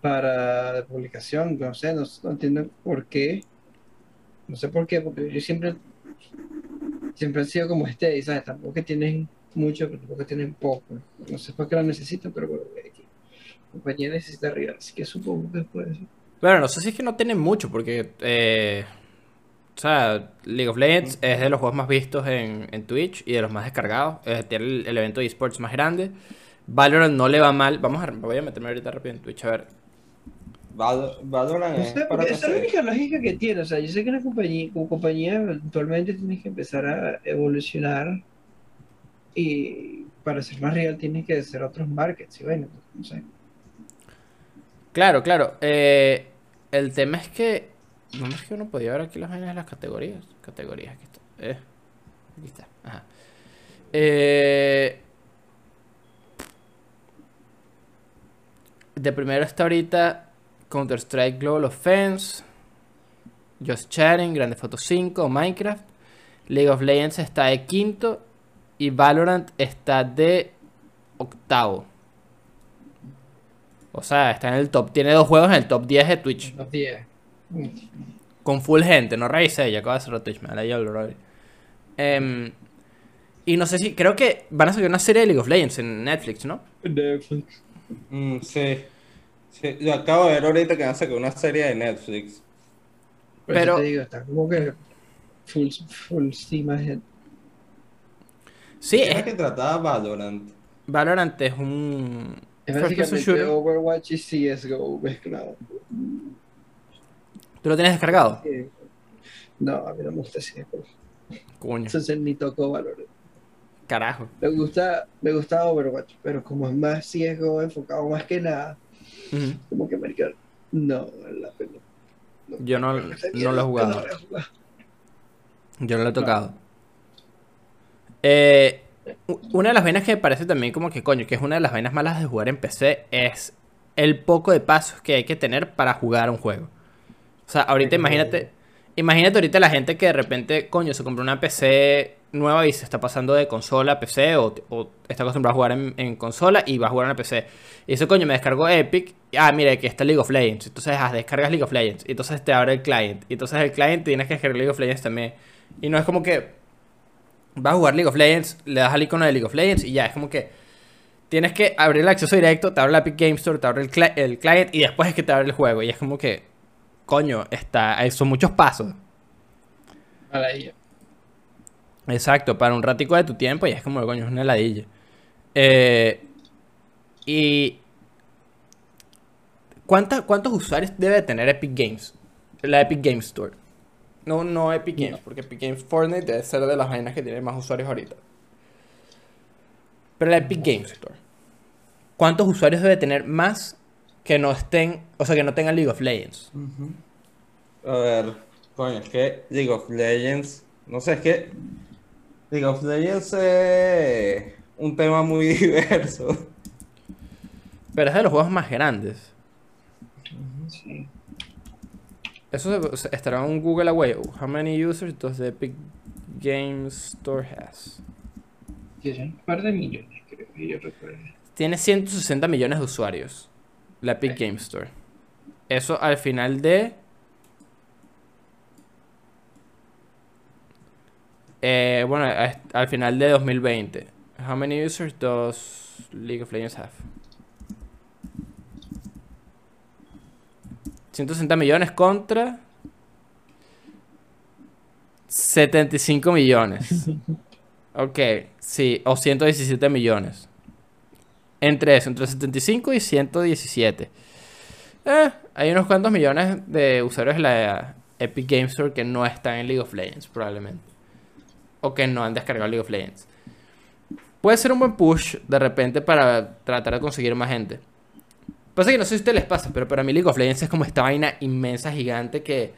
para publicación, no sé, no, entiendo por qué. No sé por qué, porque yo siempre, siempre han sido como este, ¿sabes? Tampoco que tienen mucho, pero tampoco que tienen poco. No sé por qué lo necesitan, pero bueno, compañía necesita arriba, así que supongo que es por eso. Bueno, no sé si es que no tienen mucho, porque, eh, o sea, League of Legends es de los juegos más vistos en, en Twitch y de los más descargados. Eh, tiene el, el evento de esports más grande. Valorant no le va mal. Vamos a, voy a meterme ahorita rápido en Twitch a ver. Val- Valorant es para esa es la única lógica que tiene. O sea, yo sé que una compañía, como compañía eventualmente tienes que empezar a evolucionar y para ser más real tienes que hacer otros markets y bueno, no sé. Claro, claro. eh, el tema es que. ¿Dónde es que uno podía ver aquí las vainas de las categorías? Categorías, aquí está. Eh, aquí está. Ajá. Eh, de primero está ahorita Counter-Strike Global Offense, Just Chatting, Grande Foto 5, Minecraft. League of Legends está de quinto y Valorant está de octavo. O sea, está en el top. Tiene dos juegos en el top 10 de Twitch. Los 10. Mm. Con full gente. No revisé, ya acabo de cerrar Twitch. Me la llevo el Em, Y no sé si. Creo que van a salir una serie de League of Legends en Netflix, ¿no? Netflix. Mm, sí. Sí, Yo acabo de ver ahorita que van a sacar una serie de Netflix. Por eso Pero- te digo, está como que full, full steam ahead. Sí, ¿Qué era es- que trataba Valorant? Valorant es un. Es básicamente. Overwatch y CSGO mezclado. ¿Tú lo tienes descargado? Eh, No, a mí no me gusta CSGO. Coño. Entonces ni tocó Valorant. Carajo. Me gusta, me gusta Overwatch, pero como es más CSGO enfocado más que nada, como que americano, no vale la pena. Yo no, no lo he jugado. Yo no lo he tocado. Eh, una de las vainas que me parece también como que coño, que es una de las vainas malas de jugar en PC es el poco de pasos que hay que tener para jugar un juego. O sea, ahorita imagínate, imagínate ahorita la gente que de repente, coño, se compró una PC nueva y se está pasando de consola a PC o, o está acostumbrado a jugar en, en consola y va a jugar en una PC. Y dice, coño, me descargo Epic. Ah, mira, aquí está League of Legends. Entonces, ah, descargas League of Legends. Y entonces te abre el client. Y entonces el client tienes que descargar League of Legends también. Y no es como que vas a jugar League of Legends, le das al icono de League of Legends y ya, es como que tienes que abrir el acceso directo, te abre la Epic Game Store, te abre el, cli- el client y después es que te abre el juego. Y es como que, coño, está, son muchos pasos. Maravilla. Exacto, para un ratico de tu tiempo y es como, coño, es una heladilla. Eh, y... ¿cuánta- ¿Cuántos usuarios debe tener Epic Games? La Epic Games Store. No, no Epic Games, No. porque Epic Games Fortnite debe ser de las vainas que tiene más usuarios ahorita. Pero la Epic Games Store. ¿Cuántos usuarios debe tener más que no estén, o sea, que no tengan League of Legends? A ver, coño, es que League of Legends, no sé, es que League of Legends es un tema muy diverso. Pero es de los juegos más grandes. Sí. Eso se- estará en un Google Away. How many users does the Epic Games Store has? Tiene un par de millones, creo que yo recuerdo. Tiene 160 millones de usuarios. La Epic Ok. Game Store. Eso al final de. Eh, bueno, al final de 2020. How many users does League of Legends have? 160 millones contra 75 millones. Ok, sí, o 117 millones. Entre eso, entre 75 y 117. Eh, hay unos cuantos millones de usuarios de la Epic Games Store que no están en League of Legends, probablemente. O que no han descargado League of Legends. Puede ser un buen push de repente para tratar de conseguir más gente. Pasa que no sé si a ustedes les pasa, pero para mí League of Legends es como esta vaina inmensa, gigante que,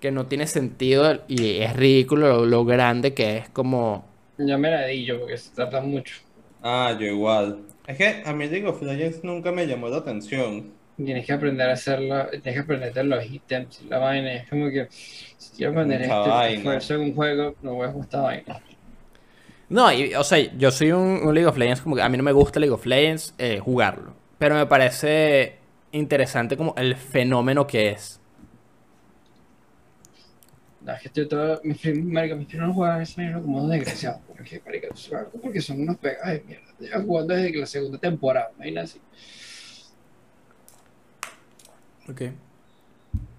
que no tiene sentido y es ridículo lo, lo grande que es como... Ya me la di yo porque se trata mucho. Ah, yo igual. Es que a mí League of Legends nunca me llamó la atención. Tienes que aprender a hacerlo, tienes que aprender los ítems, la vaina. Es como que si quiero poner Mucha este esfuerzo en un juego, no voy a esta vaina. No, y, o sea, yo soy un, un League of Legends como que a mí no me gusta League of Legends eh, jugarlo. Pero me parece interesante como el fenómeno que es. Es que estoy todo. Mis marica, mis primos juegan ese mismo como unos desgraciados. Porque, marica, porque son unos pegados de mierda. Llevan jugando desde que la segunda temporada, imagina así. Ok.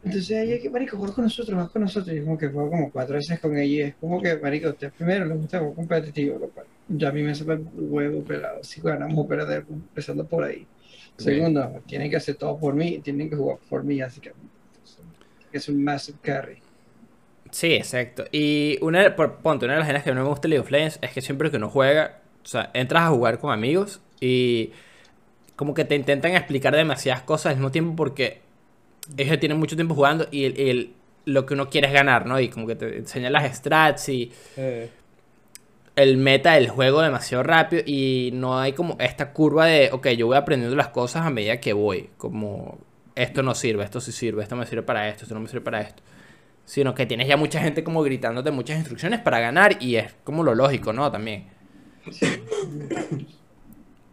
Entonces ella que marico, juega con nosotros, juega con nosotros. Y como que juego como cuatro veces con ella. Y es como que, marico, usted primero le gusta jugar competitivo, lo cual ya a mí me sabe el huevo pelado. Si ganamos o perder, empezando por ahí. Segundo, tienen que hacer todo por mí, tienen que jugar por mí, así que es un massive carry. Sí, exacto. Y una, de- por, ponte, una de las vainas que no me gusta de League of Legends es que siempre que uno juega, o sea, entras a jugar con amigos y como que te intentan explicar demasiadas cosas al mismo tiempo porque ellos ya tienen mucho tiempo jugando y el- el- lo que uno quiere es ganar, ¿no? Y como que te enseñan las strats y Eh, el meta del juego demasiado rápido y no hay como esta curva de, ok, yo voy aprendiendo las cosas a medida que voy, como esto no sirve, esto sí sirve, esto me sirve para esto, esto no me sirve para esto. Sino que tienes ya mucha gente como gritándote muchas instrucciones para ganar y es como lo lógico, ¿no? También.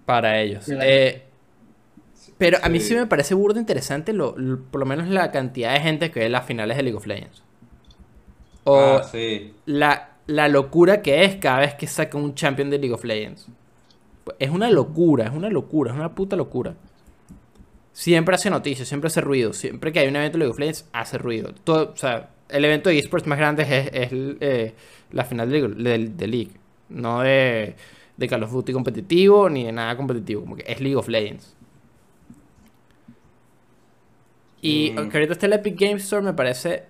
Para ellos. Eh, pero a mí Sí. sí me parece burdo interesante lo, lo- por lo menos la cantidad de gente que ve las finales de League of Legends. O Ah, sí. la, la locura que es cada vez que saca un champion de League of Legends. Es una locura, es una locura, es una puta locura. Siempre hace noticias, siempre hace ruido. Siempre que hay un evento de League of Legends, hace ruido. Todo, o sea, el evento de esports más grande es, es, eh, la final de, League- de- de League. No de, de Call of Duty competitivo ni de nada competitivo. Como que es League of Legends. Y Mm. que ahorita esté la Epic Games Store me parece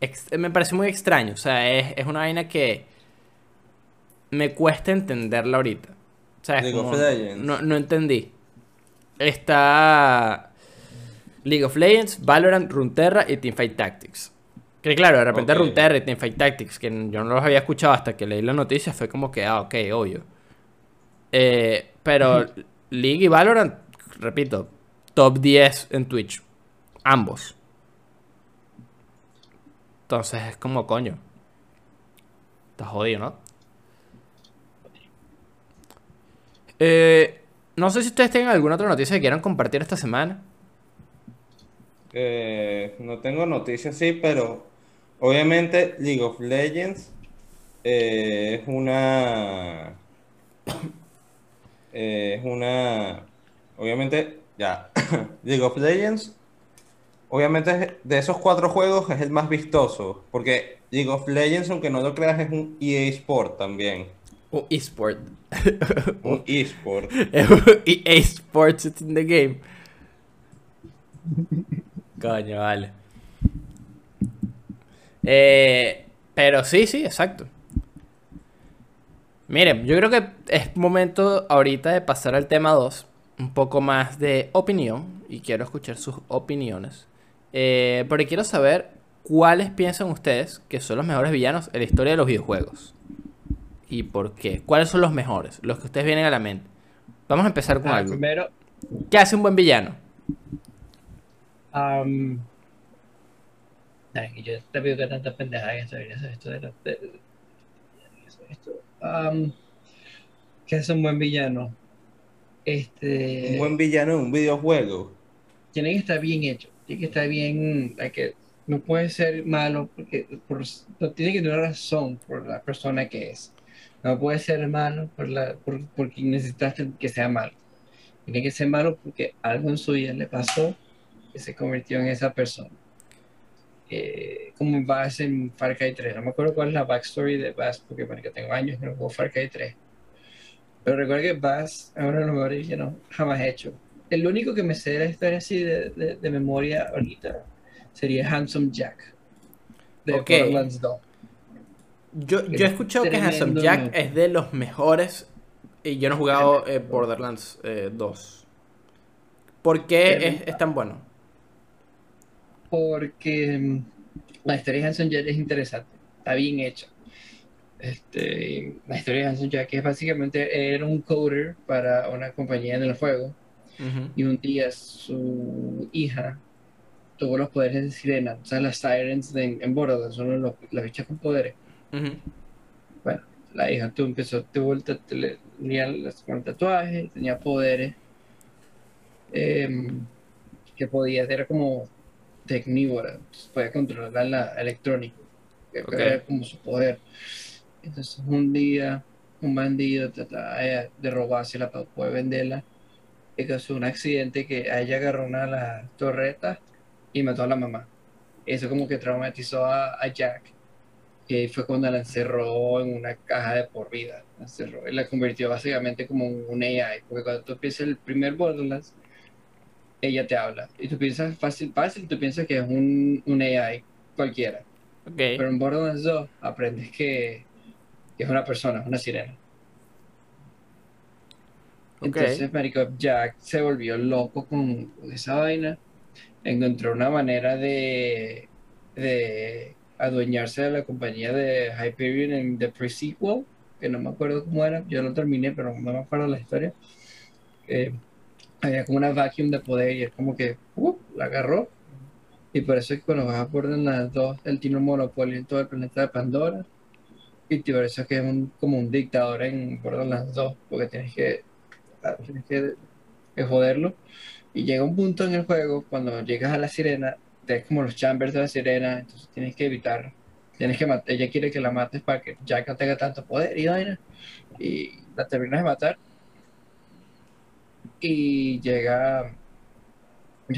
ex- me parece muy extraño. O sea, es, es una vaina que me cuesta entenderla ahorita. O sea, League of Legends. No, no entendí. Está League of Legends, Valorant, Runeterra y Teamfight Tactics. Que claro, de repente Ok. Runeterra y Teamfight Tactics, que yo no los había escuchado hasta que leí la noticia, fue como que, ah, ok, obvio. Eh, pero League y Valorant, repito, top 10 en Twitch. Ambos. Entonces es como coño. Está jodido, ¿no? Eh, no sé si ustedes tengan alguna otra noticia que quieran compartir esta semana. Eh, no tengo noticias, sí, pero obviamente League of Legends eh, es una. eh, es una. Obviamente, ya. League of Legends, obviamente de esos cuatro juegos es el más vistoso. Porque League of Legends, aunque no lo creas, es un EA Sport también. Un eSport. Un eSport. EA Sports is in the game. Coño, vale. Eh, pero sí, sí, exacto. Miren, yo creo que es momento ahorita de pasar al tema 2. Un poco más de opinión. Y quiero escuchar sus opiniones. Eh, porque quiero saber cuáles piensan ustedes que son los mejores villanos en la historia de los videojuegos. ¿Y por qué? ¿Cuáles son los mejores? Los que ustedes vienen a la mente. Vamos a empezar con Ah, algo. primero, ¿Qué hace un buen villano? que yo te pido que tanta pendejada que esto, esto de la- de- de- esto- esto- um, ¿qué es un buen villano? Este, Un buen villano en un videojuego. tiene que estar bien hecho, que estar bien, que, no puede ser malo porque por, no tiene que tener razón por la persona que es. No puede ser malo por la, por, porque necesitaste que sea malo. Tiene que ser malo porque algo en su vida le pasó que se convirtió en esa persona. Eh, como Bass en Far Cry 3. No me acuerdo cuál es la backstory de Bass porque marica, tengo años que no juego Far Cry 3. Pero recuerdo que Bass es uno de los mejores villanos jamás hecho. El único que me sé de la historia así de, de, de memoria ahorita sería Handsome Jack. De. Borderlands 2. Yo, yo he escuchado que Handsome Jack es de los mejores. Y yo no he jugado eh, Borderlands eh, 2. ¿Por qué es, tan bueno? porque mm, la historia de Hanson Jack es interesante, está bien hecha. Este, la historia de Hanson Jack es básicamente era un coder para una compañía en el juego Y un día su hija tuvo los poderes de sirena, o sea, las sirens de, en Borderlands son los, las bichas con poderes. Bueno, la hija tuvo, empezó, tuvo el, tenía las- con el tatuaje, tenía poderes em, que podía, era como tecnívora, entonces podía controlar la electrónica, que era como su poder. Entonces un día un bandido trataba de de robársela para poder venderla y causó un accidente que a ella agarró una de las torretas y mató a la mamá. Eso como que traumatizó a, a Jack. Y fue cuando la encerró en una caja de por vida. La encerró y la convirtió básicamente como en un AI. Porque cuando tú empiezas el primer Borderlands, ella te habla. Y tú piensas fácil, fácil, tú piensas que es un, un AI cualquiera. Ok. Pero en Borderlands 2 aprendes que, que es una persona, una sirena. Entonces, marico, Jack se volvió loco con, esa vaina. Encontró una manera de, de adueñarse de la compañía de Hyperion en The Pre-Sequel, que no me acuerdo cómo era, yo lo terminé, pero no me acuerdo la historia. Eh, había como una vacuum de poder y es como que uh, la agarró. Y por eso es que cuando vas a Borderlands 2, él tiene un monopolio en todo el planeta de Pandora. Y por eso es que es un, como un dictador en Borderlands 2, porque tienes que Claro, tienes que, que joderlo. Y llega un punto en el juego cuando llegas a la sirena, es como los chambers de la sirena, entonces tienes que evitar, tienes que matar, ella quiere que la mates para que Jack no tenga tanto poder y vaina, y la terminas de matar. Y llega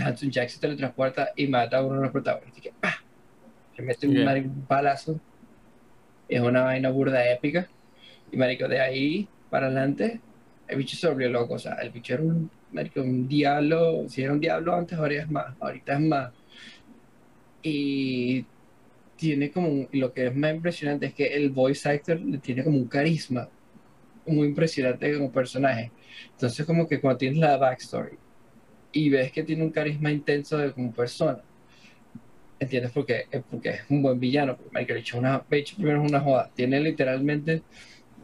Hanson Jack se teletransporta y mata a uno de los protagonistas. Y que, ¡pah! Le mete un, Yeah. marico, un palazo. Es una vaina burda épica. Y marico, de ahí para adelante, el bicho se volvió loco. O sea, el bicho era un, un diablo. Si era un diablo antes, ahora es más. Ahorita es más. Y tiene como lo que es más impresionante es que el voice actor le tiene como un carisma muy impresionante como personaje. Entonces, como que cuando tienes la backstory y ves que tiene un carisma intenso de como persona, entiendes por qué, es porque es un buen villano. Porque Michael H. una, primero es una joda. Tiene literalmente,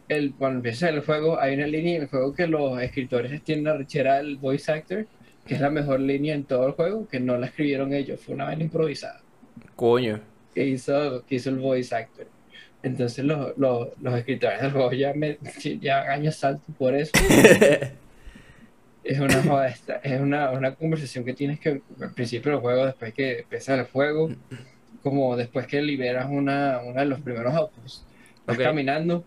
el, cuando empieza el juego, hay una línea en el juego que los escritores tienen la rechera del voice actor, que es la mejor línea en todo el juego, que no la escribieron ellos, fue una vaina improvisada Coño. que hizo, que hizo el voice actor. Entonces los, los, los escritores del juego ya me ya años salto por eso. Es una joda es una, una conversación que tienes que al principio del juego, después que empieza el juego, como después que liberas una, uno de los primeros autos. Vas Ok. caminando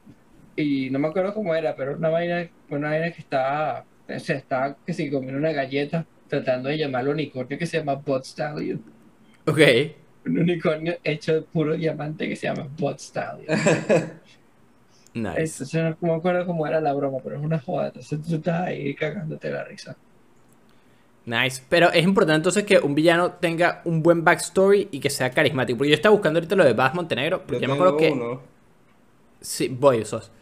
y no me acuerdo cómo era, pero una vaina, una vaina que estaba, o sea, estaba que si comiendo una galleta tratando de llamarlo unicornio que se llama Bot Stallion ok. un unicornio hecho de puro diamante que se llama Bot Stallion. Nice. Entonces no me acuerdo cómo era la broma, pero es una joda. Entonces tú estás ahí cagándote la risa. Nice. Pero es importante entonces que un villano tenga un buen backstory y que sea carismático. Porque yo estaba buscando ahorita lo de Bass Montenegro. Porque yo me tengo acuerdo que. Sí, voy, sos.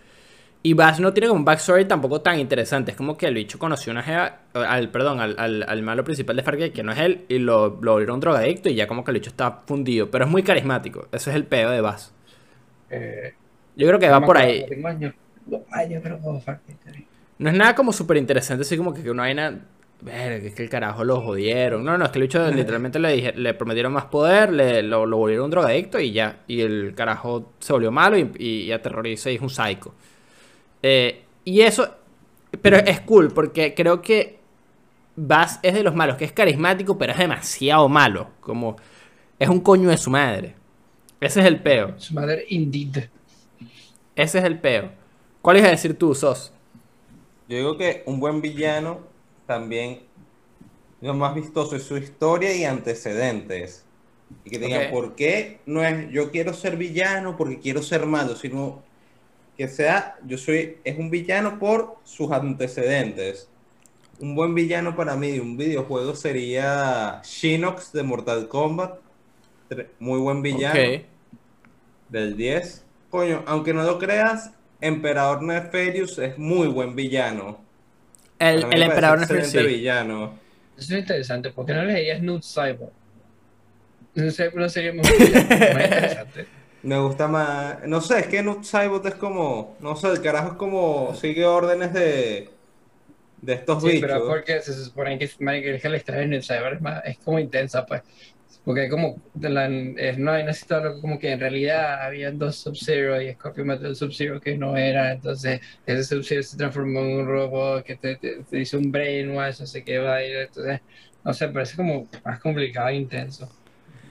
Y Bass no tiene como un backstory tampoco tan interesante. Es como que el bicho conoció una jeva, al, perdón, al, al, al malo principal de Far Cry, que no es él, y lo, lo volvieron drogadicto y ya como que el bicho está fundido. Pero es muy carismático. Ese es el pedo de Bass. Eh, Yo creo que va por ahí. Tengo años, años, pero este, No es nada como súper interesante, así como que una vaina. Verga, es que el carajo lo jodieron. No, no, es que el bicho literalmente le, dije- le prometieron más poder, le, lo, lo volvieron un drogadicto y ya. Y el carajo se volvió malo y, y, y aterroriza y es un psycho. Eh, y eso, pero es cool porque creo que Bass es de los malos, que es carismático, pero es demasiado malo. Como es un coño de su madre. Ese es el peo. Su madre, indeed. Ese es el peo. ¿Cuál ibas a decir tú, Sos? Yo digo que un buen villano también lo más vistoso es su historia y antecedentes. Y que digan. ¿por qué no es yo quiero ser villano porque quiero ser malo? Sino que sea, yo soy, es un villano por sus antecedentes. Un buen villano para mí de un videojuego sería Shinox de Mortal Kombat. Muy buen villano del 10. Coño, aunque no lo creas, Emperador Neferius es muy buen villano. El, el emperador excelente sí. villano. Eso es interesante. ¿Por qué no leías Nude Cyber? No sé, no sería muy, muy interesante. Me gusta más. No sé, es que Noob Saibot es como. No sé, el carajo es como. Sigue órdenes de. De estos Sí, bichos. pero porque se supone que, que la historia de es, más- es como intensa, pues. Porque como de la, es, no hay necesitado como que en realidad habían dos Sub-Zero y Scorpion mató al Sub-Zero que no era, entonces ese Sub-Zero se transformó en un robot que te, te- te hizo un brainwash, no sé qué va entonces, no sé, parece como más complicado e intenso.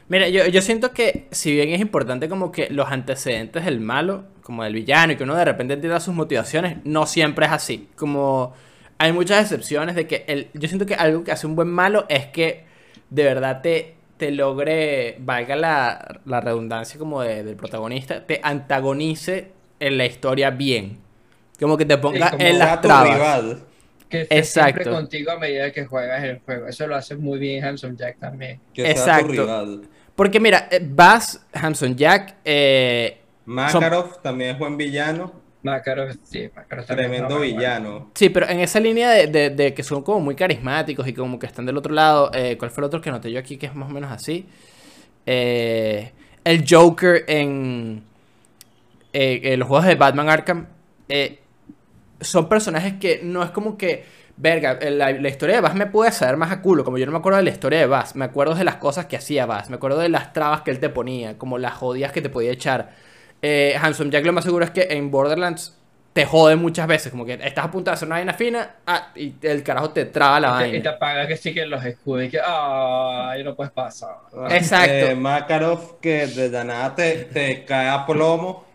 Mira, yo, yo siento que si bien es importante como que los antecedentes del malo, como del villano, y que uno de repente entienda sus motivaciones, no siempre es así. Como hay muchas excepciones de que el, yo siento que algo que hace un buen malo es que de verdad te, te logre, valga la, la redundancia como de- del protagonista, te antagonice en la historia bien. Como que te ponga como en Sea las tu trabas. rival. Que esté siempre Exacto. contigo a medida que juegas el juego, eso lo hace muy bien Handsome Jack también. Que sea Exacto. tu rival. Porque mira, eh, Bass, Hanson Jack, eh, Makarov también es buen villano. Makarov, sí, Makarov también es Tremendo villano. Sí, pero en esa línea de, de- de que son como muy carismáticos y como que están del otro lado, eh, ¿cuál fue el otro que noté yo aquí que es más o menos así? Eh, el Joker en, eh, en los juegos de Batman Arkham. eh, son personajes que no es como que, verga, eh, la, la historia de Bass me puede saber más a culo, como yo no me acuerdo de la historia de Bass, me acuerdo de las cosas que hacía Bass, me acuerdo de las trabas que él te ponía, como las jodidas que te podía echar. Eh, Handsome Jack lo más seguro es que en Borderlands te jode muchas veces, como que estás a punto de hacer una vaina fina ah, y el carajo te traba la Y te- Y te vaina. apaga que sí que los escudos y que, ay, no puedes pasar. Exacto. Eh, Makarov que de la nada te, te cae a plomo.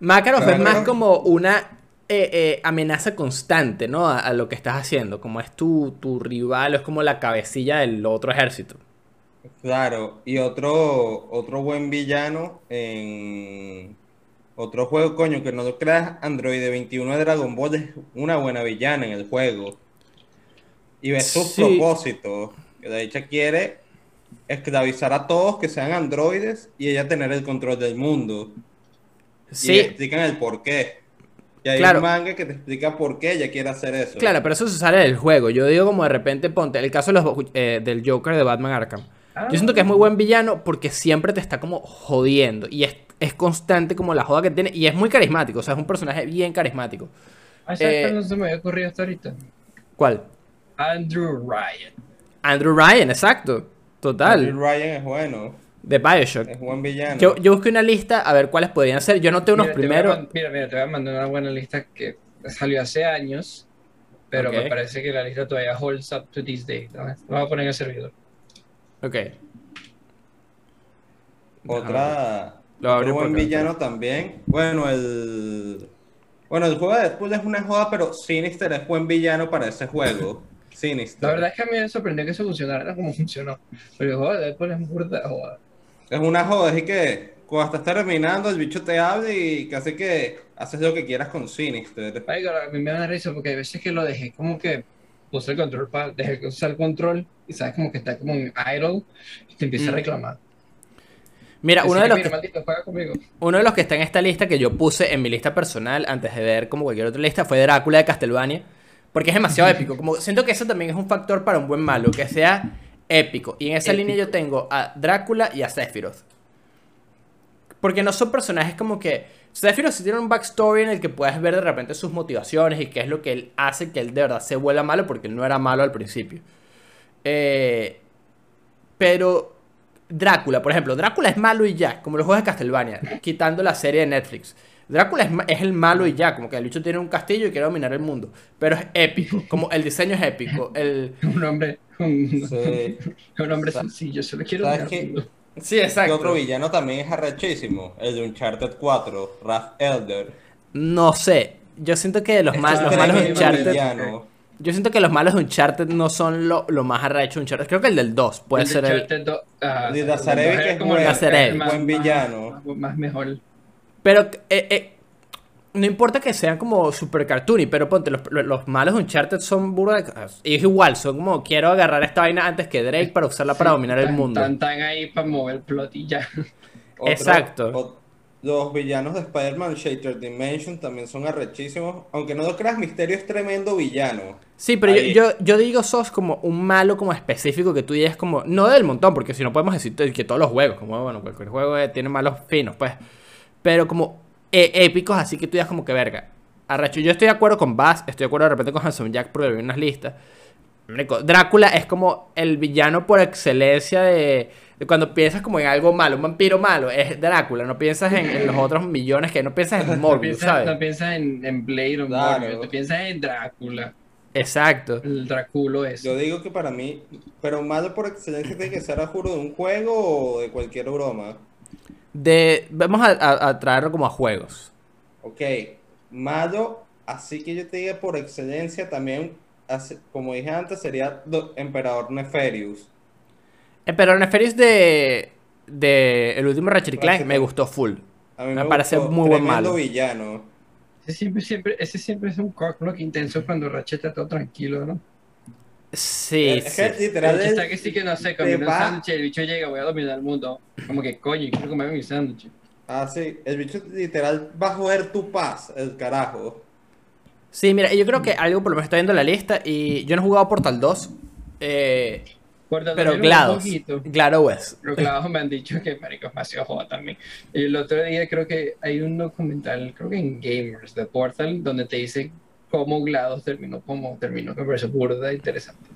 Makarov es más como una eh, eh, amenaza constante, ¿no? A, a lo que estás haciendo, como es tu, tu rival, es como la cabecilla del otro ejército. Claro. Y otro, otro buen villano en otro juego, coño, que no lo creas, Android 21 de Dragon Ball es una buena villana en el juego. Y ves sus Sí. propósitos. Que de hecho quiere esclavizar a todos que sean androides y ella tener el control del mundo. Y Sí, explican el por qué. Y hay Claro. un manga que te explica por qué ella quiere hacer eso. claro, pero eso se sale del juego. Yo digo como de repente, ponte, el caso de los, eh, del Joker de Batman Arkham. Ah. Yo siento que es muy buen villano porque siempre te está como jodiendo. Y es, es constante como la joda que tiene. Y es muy carismático. O sea, es un personaje bien carismático. ¿sabes Eh, no se me había ocurrido hasta ahorita? ¿Cuál? Andrew Ryan. Andrew Ryan, exacto. Total. Andrew Ryan es bueno. De Bioshock. Es buen villano. Yo, yo busqué una lista a ver cuáles podrían ser. Yo noté unos Mira, a primeros. Mira, mira, te voy a mandar una buena lista que salió hace años, pero me parece que la lista todavía holds up to this day. ¿no? Lo voy a poner en el servidor. Ok. Otra. Lo abrí otro buen villano también. Bueno, el. Bueno, el juego de Deadpool es una joda, pero Sinister es buen villano para ese juego. Sinister. La verdad es que a mí me sorprendió que eso funcionara como funcionó. Pero el juego de Deadpool es burda joda. Es una joda, es que cuando estás terminando, el bicho te habla y casi que haces lo que quieras con Sinister. Ay, cara, a mí me da risa porque hay veces que lo dejé como que puse el control para dejé de usar el control y sabes como que está como en idle y te empieza a Mm. reclamar. Mira, uno que, de, los que, maldito, uno de los que está en esta lista que yo puse en mi lista personal antes de ver como cualquier otra lista fue Drácula de Castlevania. Porque es demasiado épico. Como siento que eso también es un factor para un buen malo, que sea épico. Y en esa Épico. línea yo tengo a Drácula y a Sephiroth. Porque no son personajes como que. Sephiroth sí tiene un backstory en el que puedes ver de repente sus motivaciones y qué es lo que él hace que él de verdad se vuelva malo, porque él no era malo al principio. Eh, pero Drácula, por ejemplo, Drácula es malo y ya, como los juegos de Castlevania, quitando la serie de Netflix. Drácula es, ma- es el malo y ya, como que el bicho tiene un castillo y quiere dominar el mundo. Pero es épico, como el diseño es épico. El... Un hombre, un, Sí. un hombre sencillo, solo quiero ¿Sabes dominar qué? el mundo. Sí, Y exacto. otro villano también es arrechísimo, el de Uncharted 4, Raph Elder. No sé, yo siento que los, mal- Es los malos Uncharted... villano. Yo siento que los malos de Uncharted no son lo, lo más arrecho de Uncharted. Creo que el del 2 puede El de ser el... Do- ah, El de el Lazarevic dos es como el- Lazarevic, más- buen villano. Más, más mejor. Pero eh, eh, no importa que sean como super cartoony, pero ponte, los, los- los malos de Uncharted son burda de... Y es igual, son como, quiero agarrar esta vaina antes que Drake para usarla para dominar el mundo. Tan ahí para mover el plot y ya. Otro- Exacto. Los villanos de Spider-Man Shattered Dimension también son arrechísimos. Aunque no lo creas, Misterio es tremendo villano. Sí, pero yo, yo, yo digo sos como un malo como específico que tú digas como, no del montón, porque si no podemos decir que todos los juegos, como bueno, cualquier juego eh, tiene malos finos, pues, pero como eh, épicos, así que tú digas como que verga. Arrecho, yo estoy de acuerdo con Bass, estoy de acuerdo de repente con Hanson Jack porque vi unas listas. Drácula es como el villano por excelencia de cuando piensas como en algo malo, un vampiro malo, es Drácula, no piensas en, en los otros millones que no piensas en No Morbius, piensas, ¿sabes? no piensas en, en Blade o Claro. Morbius, te piensas en Drácula. Exacto. El Dráculo es. Yo digo que para mí, pero malo por excelencia tiene que ser a juro de un juego o de cualquier broma. De, vamos a, a- a traerlo como a juegos. Ok, malo, así que yo te diga por excelencia también, así- como dije antes, sería Do- Emperador Neferius. Eh, pero Nefarious de, de el último Ratchet y Clank me gustó full. A mí Me parece gustó, muy buen malo. villano. Ese siempre, siempre, ese siempre es un cockblock intenso cuando Ratchet está todo tranquilo, ¿no? Sí, es sí. que literal El es- está que sí que no sé, comiendo un sándwich, el bicho llega, voy a dominar el mundo. Como que coño, quiero comer mi sándwich. Ah, sí, el bicho literal va a joder tu paz, el carajo. Sí, mira, yo creo que algo por lo menos estoy viendo la lista y yo no he jugado Portal 2, eh, pero GLaDOS. GLaDOS. Pero claro, me han dicho que marico es demasiado joda también. Y el otro día creo que hay un documental, creo que en Gamers, de Portal, donde te dice cómo GLaDOS terminó, cómo terminó, me parece burda interesante.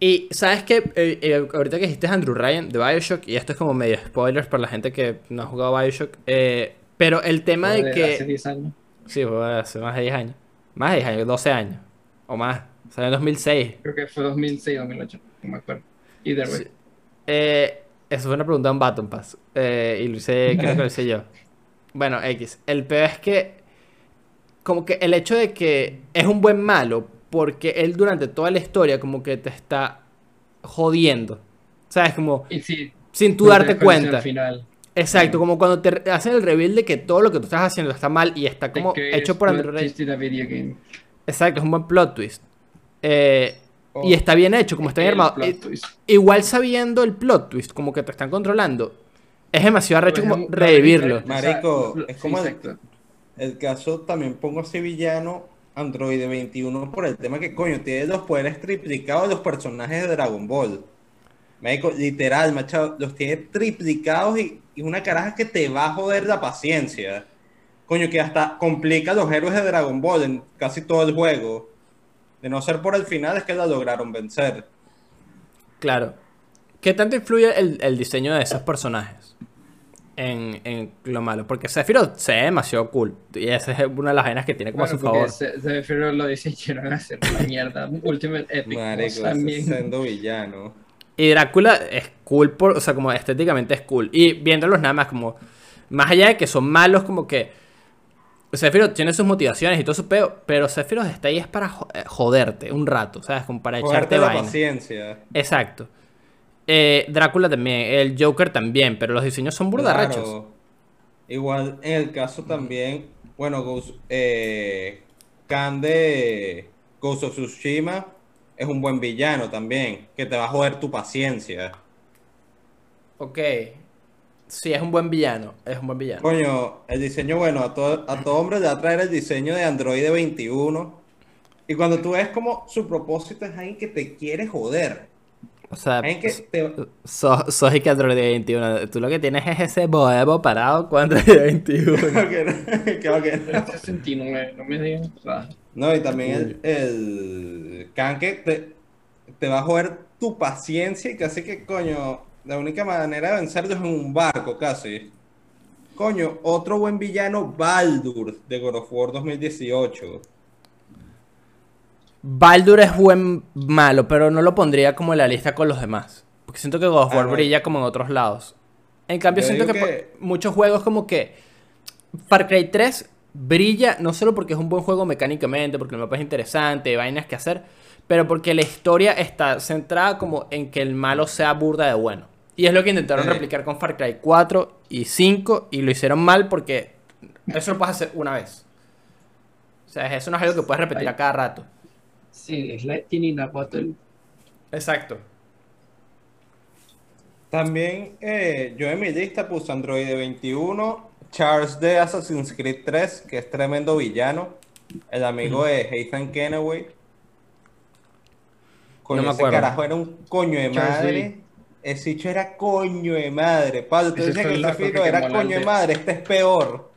Y sabes que ahorita que dijiste Andrew Ryan de Bioshock, y esto es como medio spoilers para la gente que no ha jugado Bioshock, eh, pero el tema de Hace que... 10 años. Sí, fue hace más de 10 años. Más de 10 años, 12 años. O más. Salió en 2006. Creo que fue 2006, 2008, no me acuerdo. Either way. Sí. Eh, eso fue una pregunta en Baton Pass. Eh, y lo hice, creo que lo hice yo. Bueno, X. El peor es que, como que el hecho de que es un buen malo, porque él durante toda la historia, como que te está jodiendo. ¿Sabes? Como sin tú darte cuenta final. Exacto, como cuando te hacen el reveal de que todo lo que tú estás haciendo está mal y está como hecho por plot Andrew Ryan. twist in a video game. Exacto, es un buen plot twist. Eh, Oh. Y está bien hecho, como está bien El armado. twist. Igual sabiendo el plot twist, como que te están controlando, es demasiado arrecho Pues como revivirlo. Marico, es como el- caso también pongo ese villano Android 21 por el tema que coño tiene los poderes triplicados de los personajes de Dragon Ball. Marico, literal, macho, los tiene triplicados y, y una caraja que te va a joder la paciencia. Coño, que hasta complica a los héroes de Dragon Ball en casi todo el juego. De no ser por el final es que la lograron vencer. Claro. ¿Qué tanto influye el, el diseño de esos personajes en, en lo malo? Porque Sephiroth se ve demasiado cool. Y esa es una de las vainas que tiene como a Bueno, su porque favor. Se- Sephiroth lo decidieron hacer la mierda. Ultimate Epic Marico, también. siendo villano. Y Drácula es cool, por, o sea, como estéticamente es cool. Y viéndolos nada más como, más allá de que son malos, como que Sephiroth tiene sus motivaciones y todo su peo, pero Sephiroth está ahí es para eh, joderte un rato, ¿sabes? Como para Joderte echarte la vaina. paciencia. Exacto. Eh, Drácula también, el Joker también, pero los diseños son burdarrechos. Claro. Igual en el caso también, bueno, Ghost, eh, Khan de Ghost of Tsushima es un buen villano también, que te va a joder tu paciencia. Ok. Sí, es un buen villano, es un buen villano. Coño, el diseño, bueno, a todo, a todo hombre le va a traer el diseño de Android 21. Y cuando tú ves como su propósito es alguien que te quiere joder. O sea, Alguien que te, sos, sos y que Android 21. Tú lo que tienes es ese boevo parado con Android 21. que- que va que no. 69, no me digas. nada. No, y también el, el que te, te va a joder tu paciencia y casi que, coño, la única manera de vencerlo es en un barco casi. coño, otro buen villano, Baldur, de God of War 2018. Baldur es buen malo, pero no lo pondría como en la lista con los demás. Porque siento que God of Ah, War no. brilla como en otros lados. En cambio, Yo siento que, que- muchos juegos como que Far Cry 3 brilla no solo porque es un buen juego mecánicamente, porque el mapa es interesante, hay vainas que hacer, pero porque la historia está centrada como en que el malo sea burda de bueno. Y es lo que intentaron Sí. replicar con Far Cry 4 y 5 y lo hicieron mal porque eso lo puedes hacer una vez. O sea, eso no es algo que puedes repetir a cada rato. Sí, es Lightning in a Bottle. Exacto. También eh, yo en mi lista puse Android 21, Charles de Assassin's Creed 3, que es tremendo villano, el amigo de Ethan Kenway. Coño, No me ese acuerdo. carajo era un coño de Charles madre. Ese hecho era coño de madre. Pablo, tú fue que el era coño de madre, este es peor.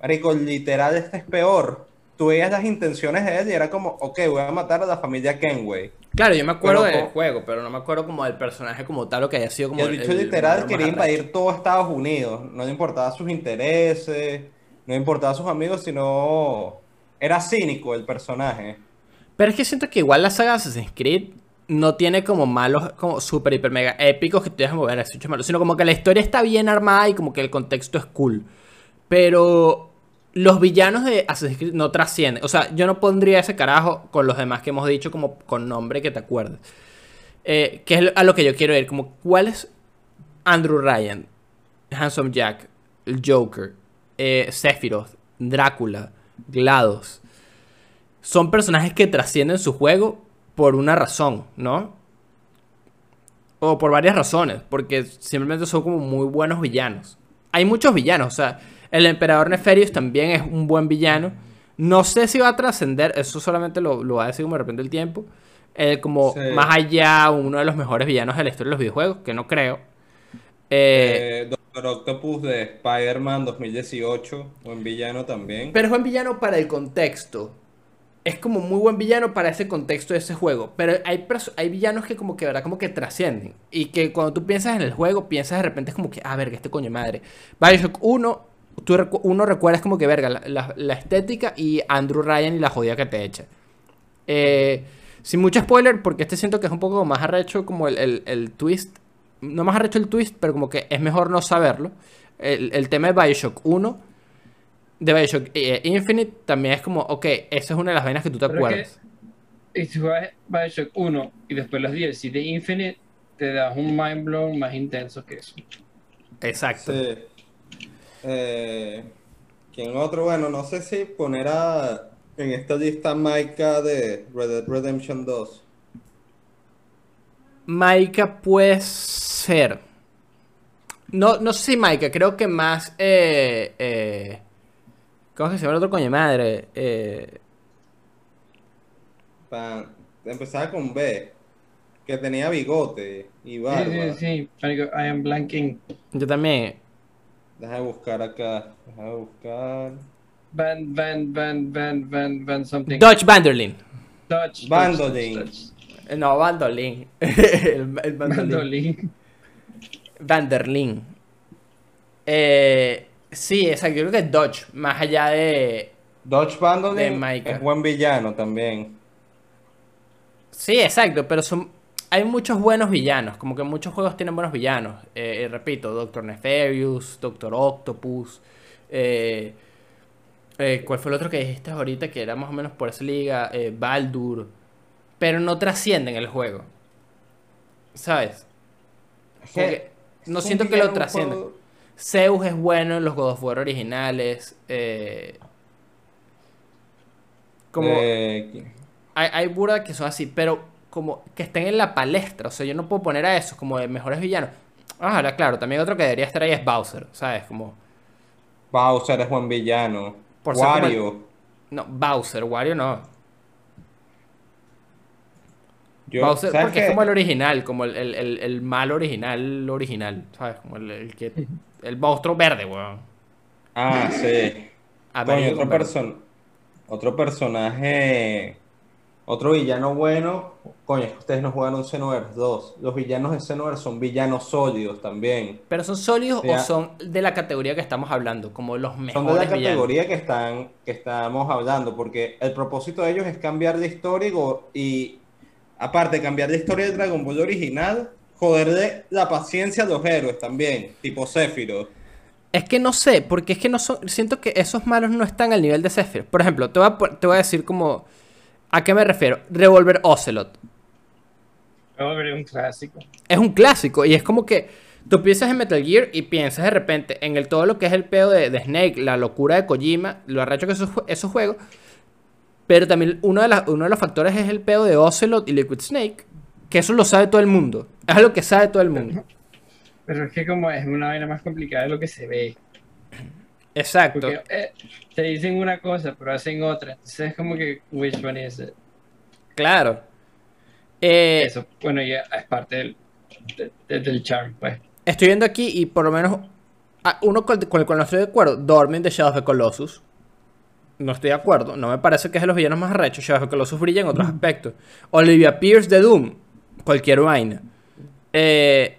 Marico, literal, este es peor. Tú veías las intenciones de él y era como, ok, voy a matar a la familia Kenway. Claro, yo me acuerdo Pero del juego, pero no me acuerdo como del personaje como tal o que haya sido como el bicho el- literal el quería invadir todo Estados Unidos. No le importaba sus intereses, no le importaba sus amigos, sino era cínico el personaje. Pero es que siento que igual la saga de Assassin's Creed no tiene como malos, como super, hiper, mega épicos que te dejan mover bicho malo, sino como que la historia está bien armada y como que el contexto es cool. Pero los villanos de Assassin's Creed no trascienden. O sea, yo no pondría ese carajo con los demás que hemos dicho como con nombre que te acuerdes. Eh, que es a lo que yo quiero ir. Como, ¿cuál es Andrew Ryan, Handsome Jack, el Joker, eh, Drácula, GLaDOS? Son personajes que trascienden su juego por una razón, ¿no? O por varias razones, porque simplemente son como muy buenos villanos. Hay muchos villanos, o sea, el emperador Neferius también es un buen villano. No sé si va a trascender, eso solamente lo, lo va a decir como de repente el tiempo. Eh, como Sí. más allá, uno de los mejores villanos de la historia de los videojuegos, que no creo. Eh, Eh, Doctor Octopus de Spider-Man 2018, buen villano también. Pero es buen villano para el contexto. Es como muy buen villano para ese contexto de ese juego. Pero hay, hay villanos que como que, ¿verdad? Como que trascienden. Y que cuando tú piensas en el juego, piensas de repente como que, ah, verga, este coño madre. Bioshock 1, tú uno recuerdas como que, verga, la, la- la estética y Andrew Ryan y la jodida que te echa. Eh, sin mucho spoiler, porque este siento que es un poco más arrecho como el, el- el twist. No más arrecho el twist, pero como que es mejor no saberlo. El, el tema de Bioshock 1 de Bioshock eh, Infinite también es como, ok, esa es una de las vainas que tú te Pero es acuerdas. Y si juegas Bioshock 1 y después los DLC de Infinite, te das un mind blown más intenso que eso. Exacto. Sí. Eh, ¿Quién otro? Bueno, no sé si poner a, en esta lista Maika de Red Dead Redemption 2. Maika puede ser. No, no sé si Maika, creo que más. Eh, eh, ¿Cómo es que se llama el otro coño de madre? Eh, empezaba con B, que tenía bigote y Sí, barba. sí, sí. Marico, I am blanking. yo también. Deja de buscar acá. Deja de buscar. Van, Van, Van, Van, Van, Van something. Dodge Vanderlin. Dodge. Bandolin. Dodge, Dodge. Eh, No, Vandolin. el, el Vandolin. Bandolin. Vanderlin. Eh, sí, exacto. Yo creo que es Dodge, más allá de. Dodge Bandolin es buen villano también. Sí, exacto, pero son hay muchos buenos villanos, como que muchos juegos tienen buenos villanos. Eh, eh, repito, Doctor Nefarious, Doctor Octopus, eh, eh, ¿cuál fue el otro que dijiste ahorita que era más o menos por esa liga? Baldur, pero no trascienden el juego, ¿sabes? No siento que lo trasciendan. Zeus es bueno en los God of War originales, eh, como Eh, hay, hay burdas que son así, pero como que estén en la palestra. O sea, yo no puedo poner a esos como de mejores villanos. Ah, ahora, claro, también otro que debería estar ahí es Bowser, ¿sabes? Como. Bowser es buen villano. Por el- Wario. No, Bowser, Wario no. Yo, Bowser, ¿sabes porque es como el original, como el, el, el, el malo original, original, ¿sabes? Como el, el que. El monstruo verde, weón. Ah, sí. Coño, otro, person- otro personaje, otro villano bueno, coño, es que ustedes no jugaron Xenoverse 2. Los villanos de Xenoverse son villanos sólidos también. ¿Pero son sólidos o son de la categoría que estamos hablando? Como los Son mejores de la villanos. categoría que están que estamos hablando, porque el propósito de ellos es cambiar la historia y, aparte de cambiar la historia del Dragon Ball original, joderle la paciencia a los héroes también, tipo Sephiroth. Es que no sé, porque es que no son. Siento que esos malos no están al nivel de Sephiroth. Por ejemplo, te voy a, te voy a decir como. ¿A qué me refiero? Revolver Ocelot. Hombre, un clásico. Es un clásico y es como que tú piensas en Metal Gear y piensas de repente en el todo lo que es el pedo de, de Snake, la locura de Kojima, lo arrecho que esos, esos juegos. Pero también uno de, las- uno de los factores es el pedo de Ocelot y Liquid Snake, que eso lo sabe todo el mundo. Es algo que sabe todo el mundo. Pero es que como es una vaina más complicada de lo que se ve. Exacto. Porque eh, te dicen una cosa, pero hacen otra. Entonces es como que, which one is it? Claro. Eh, Eso, bueno, ya es parte del, de- de- del charm, pues. Estoy viendo aquí y por lo menos ah, uno con, el cual no estoy de acuerdo, Dormin de Shadow of the Colossus. No estoy de acuerdo. No me parece que es de los villanos más arrechos. Shadow of the Colossus brilla en otros aspectos. Olivia Pierce de Doom. Cualquier vaina. Eh,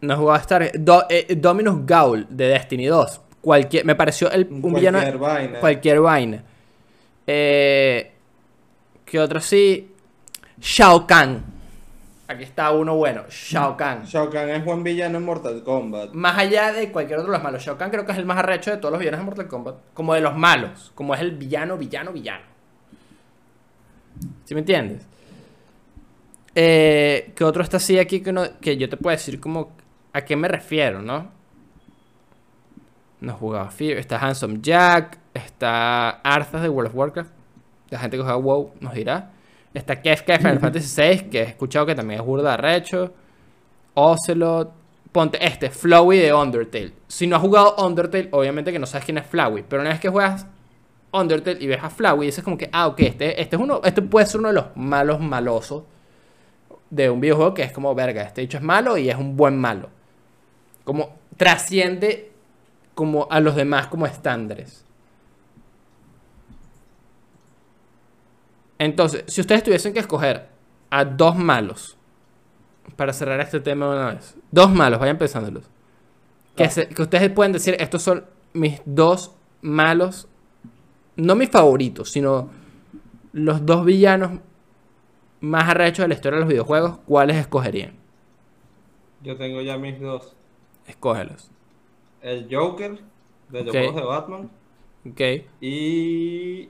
no he jugado a Star. Do- eh, Dominus Gaul de Destiny 2. Cualquier, me pareció el, un villano. Cualquier vaina. Cualquier vaina. Eh, ¿Qué otro sí? Shao Kahn. Aquí está uno bueno. Shao Kahn. Shao Kahn es buen villano en Mortal Kombat. Más allá de cualquier otro de los malos, Shao Kahn creo que es el más arrecho de todos los villanos de Mortal Kombat. Como de los malos. Como es el villano, villano, villano. ¿Sí me entiendes? Eh, ¿Qué otro está así aquí que, no- que yo te puedo decir como a qué me refiero, no? No jugaba Fear. Está Handsome Jack. Está Arthas de World of Warcraft. La gente que juega WoW nos dirá. Está Kefka de Final Fantasy VI, que he escuchado que también es burda arrecho. Ocelot. Ponte este, Flowey de Undertale. Si no has jugado Undertale, obviamente que no sabes quién es Flowey. Pero una vez que juegas Undertale y ves a Flowey, dices como que, ah, ok, este, este es uno, este puede ser uno de los malos malosos de un videojuego que es como, verga, este dicho es malo y es un buen malo. Como trasciende como a los demás como estándares. Entonces, si ustedes tuviesen que escoger a dos malos para cerrar este tema una vez, dos malos, vayan pensándolos. Que, Ah. se- que ustedes pueden decir, estos son mis dos malos, no mis favoritos, sino los dos villanos más arrechos de la historia de los videojuegos, ¿cuáles escogerían? Yo tengo ya mis dos. Escógelos. El Joker de los juegos de Batman. Ok. Y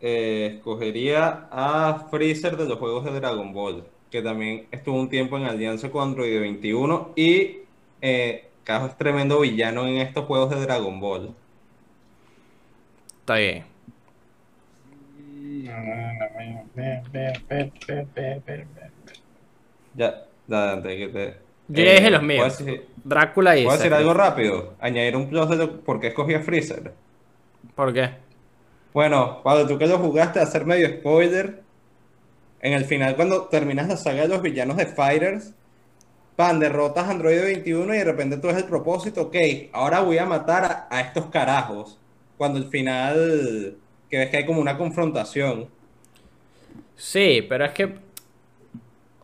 eh, escogería a Freezer de los juegos de Dragon Ball, que también estuvo un tiempo en alianza con Android 21 y eh, Cajo es tremendo villano en estos juegos de Dragon Ball. Está bien. Ya, ya, antes que te... Yo ya dije los ¿puedo míos. decir- Drácula y ¿Puedo decir Sephiroth. algo rápido? Añadir un plus de por qué escogí a Freezer. ¿Por qué? Bueno, Pablo, tú que lo jugaste, a hacer medio spoiler. En el final, cuando terminas la saga de los villanos de Fighters, pan, derrotas a Android 21 y de repente tú ves el propósito, ok, ahora voy a matar a, a estos carajos. Cuando al final, que ves que hay como una confrontación. Sí, pero es que.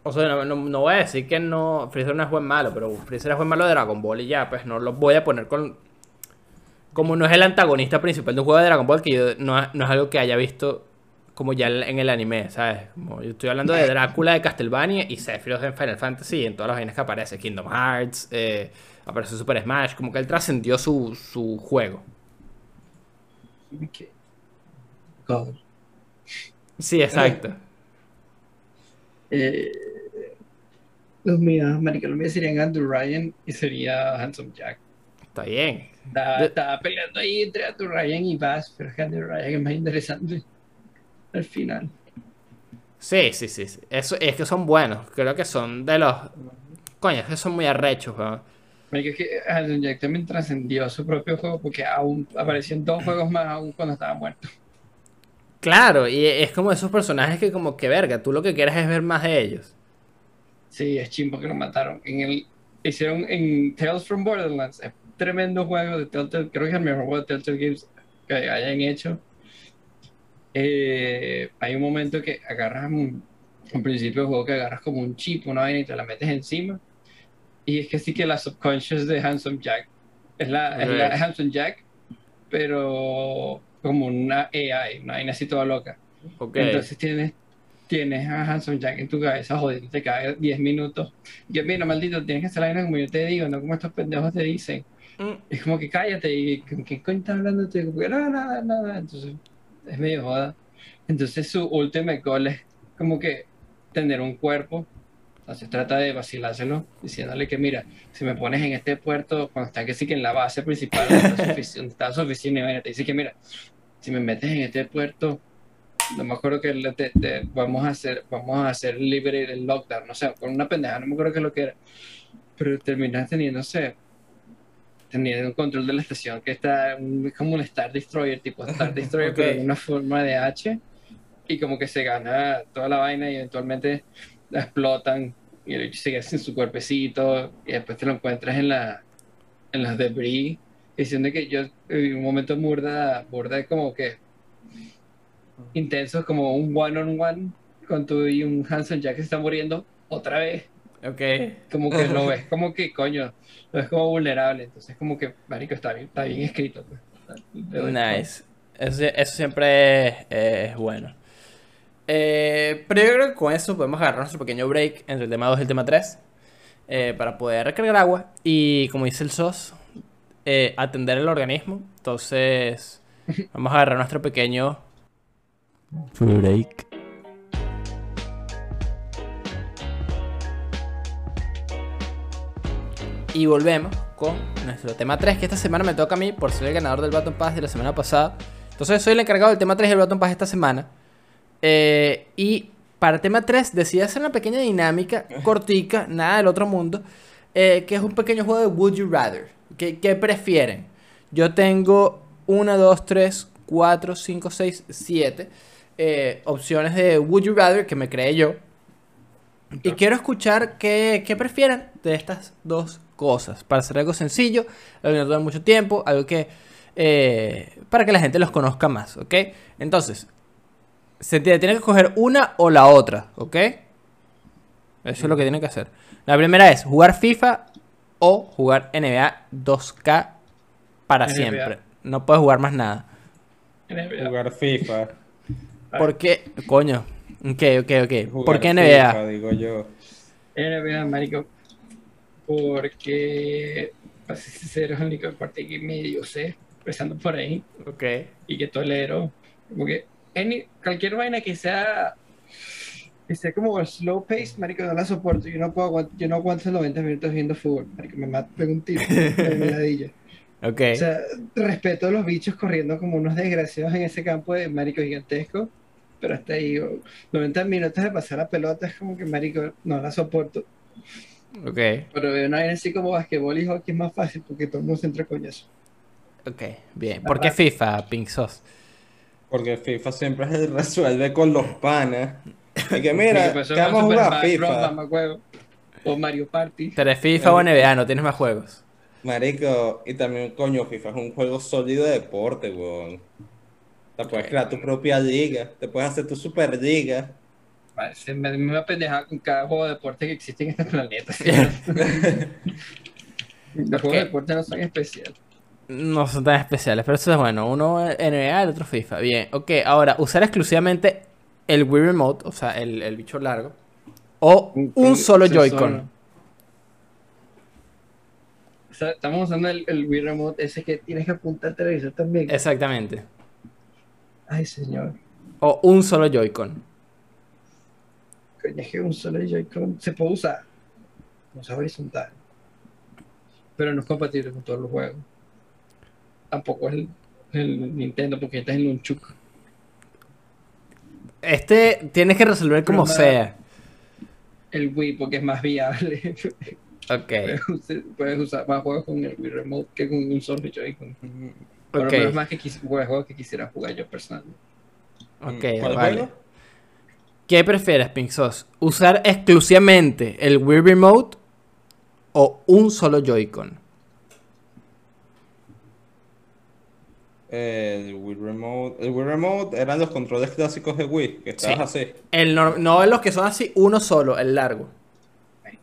O sea, no, no- no voy a decir que no. Freezer no es buen malo, pero Freezer es buen malo de Dragon Ball y ya, pues no lo voy a poner con. Como no es el antagonista principal de un juego de Dragon Ball, que yo no, es- no es algo que haya visto como ya en el anime, ¿sabes? Como yo estoy hablando de Drácula de Castlevania y Sephiroth en Final Fantasy y en todas las vainas que aparece. Kingdom Hearts, eh, aparece Super Smash, como que él trascendió su, su juego. Ok. God. Sí, exacto. Eh, los míos, marica, los míos serían Andrew Ryan y sería Handsome Jack. Está bien. Estaba, estaba peleando ahí entre Andrew Ryan y Bass, pero es que Andrew Ryan es más interesante al final. Sí, sí, sí. sí. Eso, es que son buenos. Creo que son de los. Coño, es que son muy arrechos, weón. Es que Handsome Jack también trascendió su propio juego porque aún apareció en dos juegos más aún cuando estaba muerto. Claro, y es como esos personajes que, como que verga, tú lo que quieres es ver más de ellos. Sí, es chimbo que lo mataron. En el, hicieron en Tales from Borderlands, es tremendo juego de Telltale, creo que es el mejor juego de Telltale Games que hayan hecho. eh, hay un momento que agarras un, un principio del juego que agarras como un chip, una vaina y te la metes encima. Y es que sí que la subconscious de Handsome Jack es la, es la Ok. Handsome Jack, pero como una AI, una vaina así toda loca. Ok. Entonces tienes, tienes a Handsome Jack en tu cabeza jodiéndote cada 10 minutos. Yo, mira, maldito, tienes que hacer la vaina como yo te digo, no como estos pendejos te dicen. Mm, Es como que cállate y ¿con qué coño estás hablando que, no, nada, nada. Entonces, es medio joda. Entonces, su ultimate goal es como que tener un cuerpo. Entonces, trata de vacilárselo, diciéndole que, mira, si me pones en este puerto, cuando está que sí que en la base principal, donde está su oficina, y te dice que, mira, si me metes en este puerto, no me acuerdo que le- te- te- vamos a hacer, vamos a hacer libre el lockdown, no sé, con una pendeja, no me acuerdo qué es lo que era. Pero terminas teniendo, no sé, teniendo un control de la estación que está es como un Star Destroyer, tipo Star Destroyer, Ok. pero en una forma de H, y como que se gana toda la vaina y eventualmente la explotan y el bicho sigue sin su cuerpecito y después te lo encuentras en la en las debris diciendo que yo en un momento burda burda como que intenso como un one on one con tú y un Hanson ya que se está muriendo otra vez Ok. como que lo ves como que coño lo ves como vulnerable entonces como que marico está bien está bien escrito pues. Nice. Eso, eso siempre es, es bueno. Eh, pero yo creo que con eso podemos agarrar nuestro pequeño break entre el tema 2 y el tema 3 eh, para poder recargar agua y, como dice el SOS, eh, atender el organismo. Entonces, vamos a agarrar nuestro pequeño break. Y volvemos con nuestro tema 3, que esta semana me toca a mí por ser el ganador del Baton Pass de la semana pasada. Entonces soy el encargado del tema 3 del Baton Pass esta semana. Eh, y para tema 3 decidí hacer una pequeña dinámica cortica, nada del otro mundo, eh, que es un pequeño juego de Would You Rather. ¿Qué, qué prefieren? Yo tengo 1, 2, 3, 4, 5, 6, 7 eh, opciones de Would You Rather que me creé yo. Y quiero escuchar qué, qué prefieran de estas dos cosas. Para hacer algo sencillo, algo que no tome mucho tiempo, algo que. eh, para que la gente los conozca más, ¿ok? Entonces, se tiene, tiene que escoger una o la otra, ¿ok? Eso es lo que tienen que hacer. La primera es jugar FIFA o jugar NBA 2K para NBA. siempre. No puedes jugar más nada. NBA. Jugar FIFA. ¿Por qué? Coño. Ok, ok, ok. Jugar ¿Por qué NBA? FIFA, digo yo. NBA, marico, porque, para ser sincero, es el único deporte que medio sé, empezando por ahí, Ok. y que tolero, porque any- cualquier vaina que sea, que sea como slow pace, marico, no la soporto, yo no puedo yo no aguanto 90 minutos viendo fútbol, marico, me mato, pego un tiro, me ladilla. Ok. O sea, respeto a los bichos corriendo como unos desgraciados en ese campo de marico gigantesco, pero hasta ahí, o 90 minutos de pasar la pelota es como que marico, no la soporto. Ok. Pero de una vaina así como basquetbol y hockey es más fácil porque todo el mundo se entra coñazo. Ok. Bien. ¿Por qué FIFA, Pink Sauce? Porque FIFA siempre se resuelve con los panas. Y que mira, que vamos a jugar FIFA. O Mario Party. ¿Tú eres FIFA o NBA? No tienes más juegos. Marico, y también, coño, FIFA es un juego sólido de deporte, weón. Te puedes crear tu propia liga, te puedes hacer tu super liga. Se me, me va a pendejar con cada juego de deporte que existe en este planeta. Los juegos de deporte no son especiales. No son tan especiales, pero eso es bueno. Uno NBA, el otro FIFA. Bien. Ok, ahora, usar exclusivamente el Wii Remote, o sea, el, el bicho largo. O un solo Joy-Con. O sea, estamos usando el, el Wii Remote ese que tienes que apuntar al televisor también. Exactamente. Ay, señor. O un solo Joy-Con. Coño, es que un solo Joy-Con se puede usar. No es horizontal. Pero no es compatible con todos los juegos. Tampoco es el, el Nintendo porque este es el Nunchuk. Este tienes que resolver como Pero, sea. El Wii porque es más viable. Ok. puedes, usar, más juegos con el Wii Remote que con un solo Joy-Con. Pero, Ok. pero es más que juegos que quisiera jugar yo personalmente. Ok, ¿Cuál vale. juego? ¿Qué prefieres, Pink Sauce? ¿Usar exclusivamente el Wii Remote o un solo Joy-Con? El Wii Remote. El Wii Remote eran los controles clásicos de Wii, que estabas así. El nor- no los que son así, uno solo, el largo. El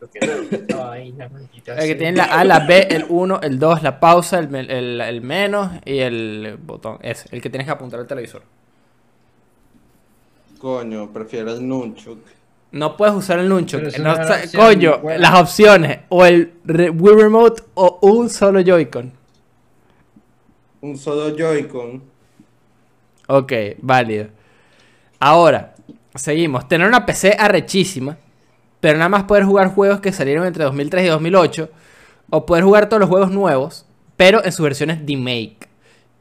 que tiene la A, la B, el 1, el 2, la pausa, el, el- el menos y el botón. Ese, el que tienes que apuntar al televisor. Coño, prefiero el Nunchuk. No puedes usar el nunchuk. No no coño, buena. las opciones. O el re- Wii Remote o un solo Joy-Con. Un solo Joy-Con. Ok, válido. Ahora, seguimos. Tener una PC arrechísima, pero nada más poder jugar juegos que salieron entre 2003 y 2008. O poder jugar todos los juegos nuevos, pero en sus versiones remake.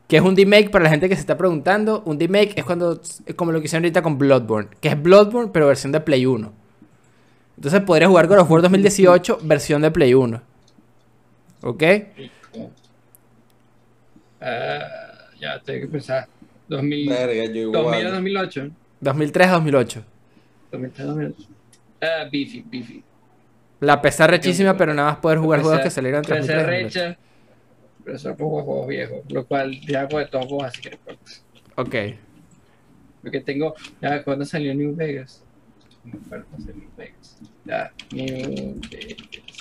Que es un remake para la gente que se está preguntando. Un remake es cuando es como lo que hicieron ahorita con Bloodborne, que es Bloodborne, pero versión de Play 1. Entonces podrías jugar God of War 2018, versión de Play 1. ¿Ok? Ah, ya tengo que pensar. 2000, Verga, yo 2000 a igual. 2008. 2003 a 2008. 2003 a 2008. Ah, Bifi, Bifi. La PC arrechísima, pero nada más poder jugar juegos que salieron entre Pero 2003 y 2008. recha, pero son juegos, juegos viejos, lo cual ya hago de todos modos, así que. Ok. Porque tengo, ya cuando salió New Vegas, no me acuerdo cuándo salió New Vegas, ya, New Vegas,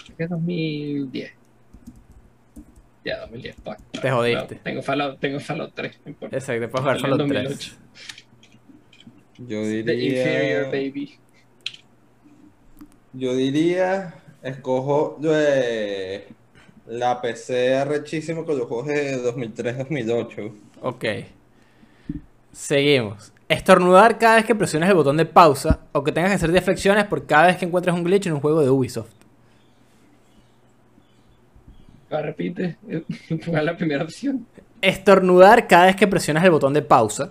creo que es 2010. Ya, 2010, fuck. Te jodiste. Tengo Fallout, tengo Fallout 3, no importa. Exacto, puedes jugar Fallout 2008. 3. Yo The Inferior diría. Baby. Yo diría. Escojo eh, la PC arrechísima con los juegos de 2003-2008. Ok. Seguimos. Estornudar cada vez que presiones el botón de pausa o que tengas que hacer 10 flexiones por cada vez que encuentres un glitch en un juego de Ubisoft. Ah, repite, ¿cuál es la primera opción? Estornudar cada vez que presionas el botón de pausa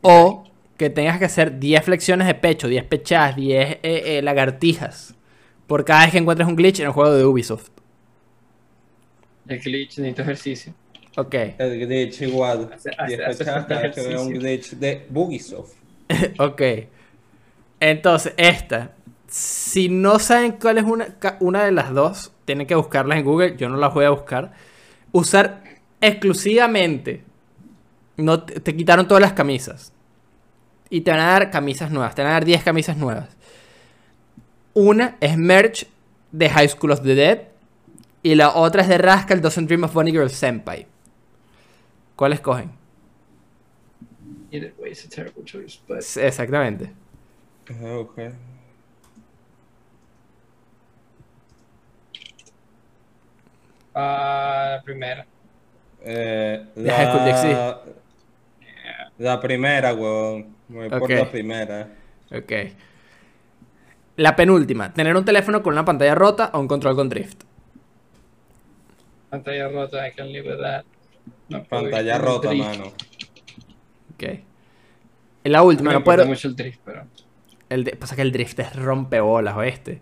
o que tengas que hacer 10 flexiones de pecho, 10 pechadas, 10 eh, eh, lagartijas por cada vez que encuentres un glitch en un juego de Ubisoft. El glitch, necesito ejercicio. Ok. El glitch igual. Hace- hace- después hace falta cada vez que vea un glitch de Bugisoft. Ok. Entonces, esta. Si no saben cuál es una, una de las dos, tienen que buscarlas en Google. Yo no las voy a buscar. Usar exclusivamente. No te, te quitaron todas las camisas. Y te van a dar camisas nuevas. Te van a dar 10 camisas nuevas. Una es merch de High School of the Dead. Y la otra es de Rascal Doesn't Dream of Bunny Girl Senpai. ¿Cuál escogen? Either way, it's a terrible choice, but S- Exactamente. Ah, Ah, la primera. Eh, la, la primera, weón. Me voy por la primera. Ok. La penúltima. Tener un teléfono con una pantalla rota o un control con drift. Pantalla rota, I can live with that. No Pantalla rota, mano. Ok. Y la última, no puedo... mucho el drift, pero... El de- Pasa que el drift es rompebolas, oeste.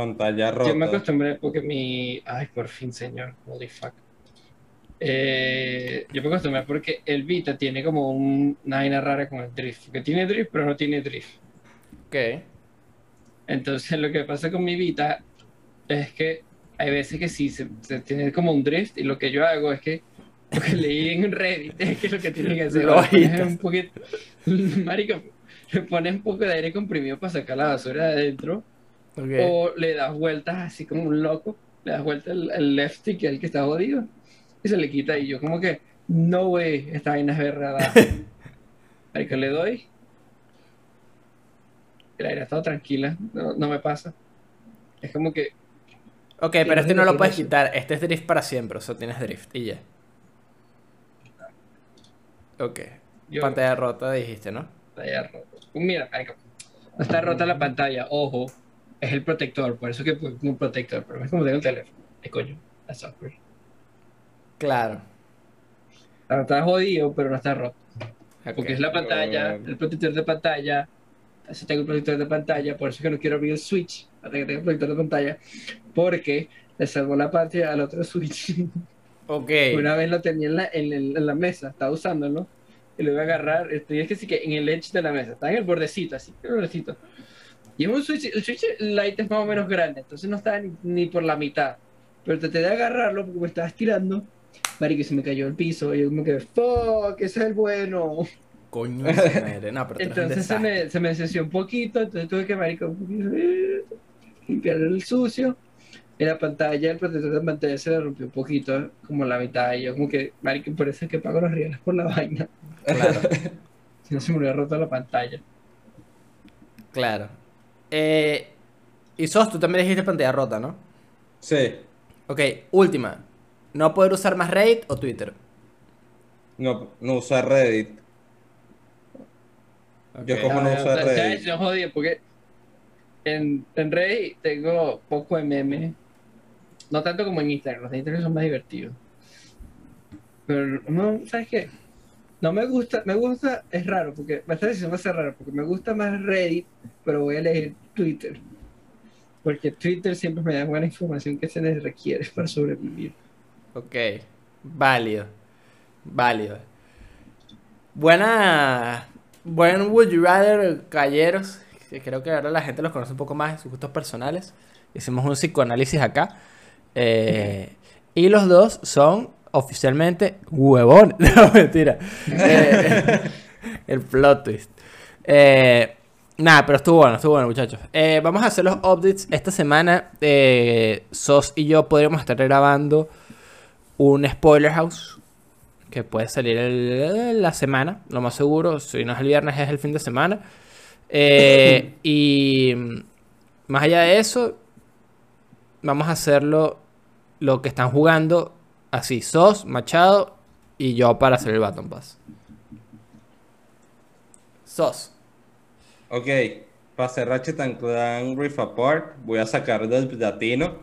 Pantalla rota. Yo me acostumbré porque mi... Ay, por fin, señor. Holy fuck. Eh, yo me acostumbré porque el Vita tiene como un- una vaina rara con el drift. Porque tiene drift, pero no tiene drift. Ok. Entonces lo que pasa con mi Vita es que hay veces que sí, se, se tiene como un drift y lo que yo hago es que lo que leí en Reddit es que lo que tienen que hacer Lo es un poquito, marico, le pones un poco de aire comprimido para sacar la basura de adentro O le das vueltas así como un loco, le das vueltas el, el left stick el que está jodido y se le quita y yo como que no way, esta vaina es verdad. Marico, le doy. El aire ha estado tranquila, no, no me pasa. Es como que Ok, pero este no lo puedes eso. quitar. Este es drift para siempre. O sea, tienes drift y ya. Ok. yo Pantalla rota dijiste, ¿no? pantalla rota. Mira, no está rota la pantalla, ojo, es el protector, por eso que pongo un protector, pero es como tengo el teléfono. ¿Qué coño? That's awkward. Claro. Está, está jodido, pero no está roto. Porque es la pantalla, Eh. el protector de pantalla. Así tengo el protector de pantalla, por eso que no quiero abrir el switch hasta que tenga el protector de pantalla, porque le salvó la pantalla al otro switch. Ok. Una vez lo tenía en la, en, la mesa, estaba usándolo, y lo iba a agarrar, estoy es que sí que en el edge de la mesa, está en el bordecito, así, el bordecito. Y es un switch, el switch light es más o menos grande, entonces no estaba ni, ni por la mitad. Pero traté de agarrarlo porque me estaba estirando Marico, se me cayó el piso. Y yo como que, fuck, ese es el bueno. Coño, su madre. No, pero Entonces se me, se me ensució un poquito, entonces tuve que, marico, eh, limpiar el sucio. Y la pantalla, el protector de pantalla se le rompió un poquito, como la mitad. Y yo como que, marico, por eso es que pago los reales por la vaina. Claro, Si no se me hubiera roto la pantalla. claro. Eh, y Sos, tú también dijiste pantalla rota, ¿no? Sí. Ok, última. ¿No poder usar más Reddit o Twitter? No, no usar Reddit. Yo Ok. como no Ah, usar ya Reddit. yo jodí, porque en, en Reddit tengo poco de meme. No tanto como en Instagram, los de Instagram son más divertidos. Pero no, ¿sabes qué? No me gusta, me gusta, es raro, porque esta decisión va a ser raro, porque me gusta más Reddit, pero voy a elegir Twitter. Porque Twitter siempre me da buena información que se les requiere para sobrevivir. Ok, válido. Válido. Buena. Buen Would You Rather, caballeros. que creo que ahora la gente los conoce un poco más en sus gustos personales. Hicimos un psicoanálisis acá. Eh, y los dos son oficialmente huevones. No, mentira. Eh, el plot twist. Eh, nada, pero estuvo bueno, estuvo bueno, muchachos. Eh, vamos a hacer los updates. Esta semana, eh, Sos y yo podríamos estar grabando un spoiler house que puede salir la semana, lo más seguro. Si no es el viernes, es el fin de semana. Y más allá de eso, vamos a hacerlo lo que están jugando así: Sos, Machado y yo para hacer el Baton Pass. Sos. Ok, para hacer Ratchet and Clank Rift Apart, voy a sacar del platino.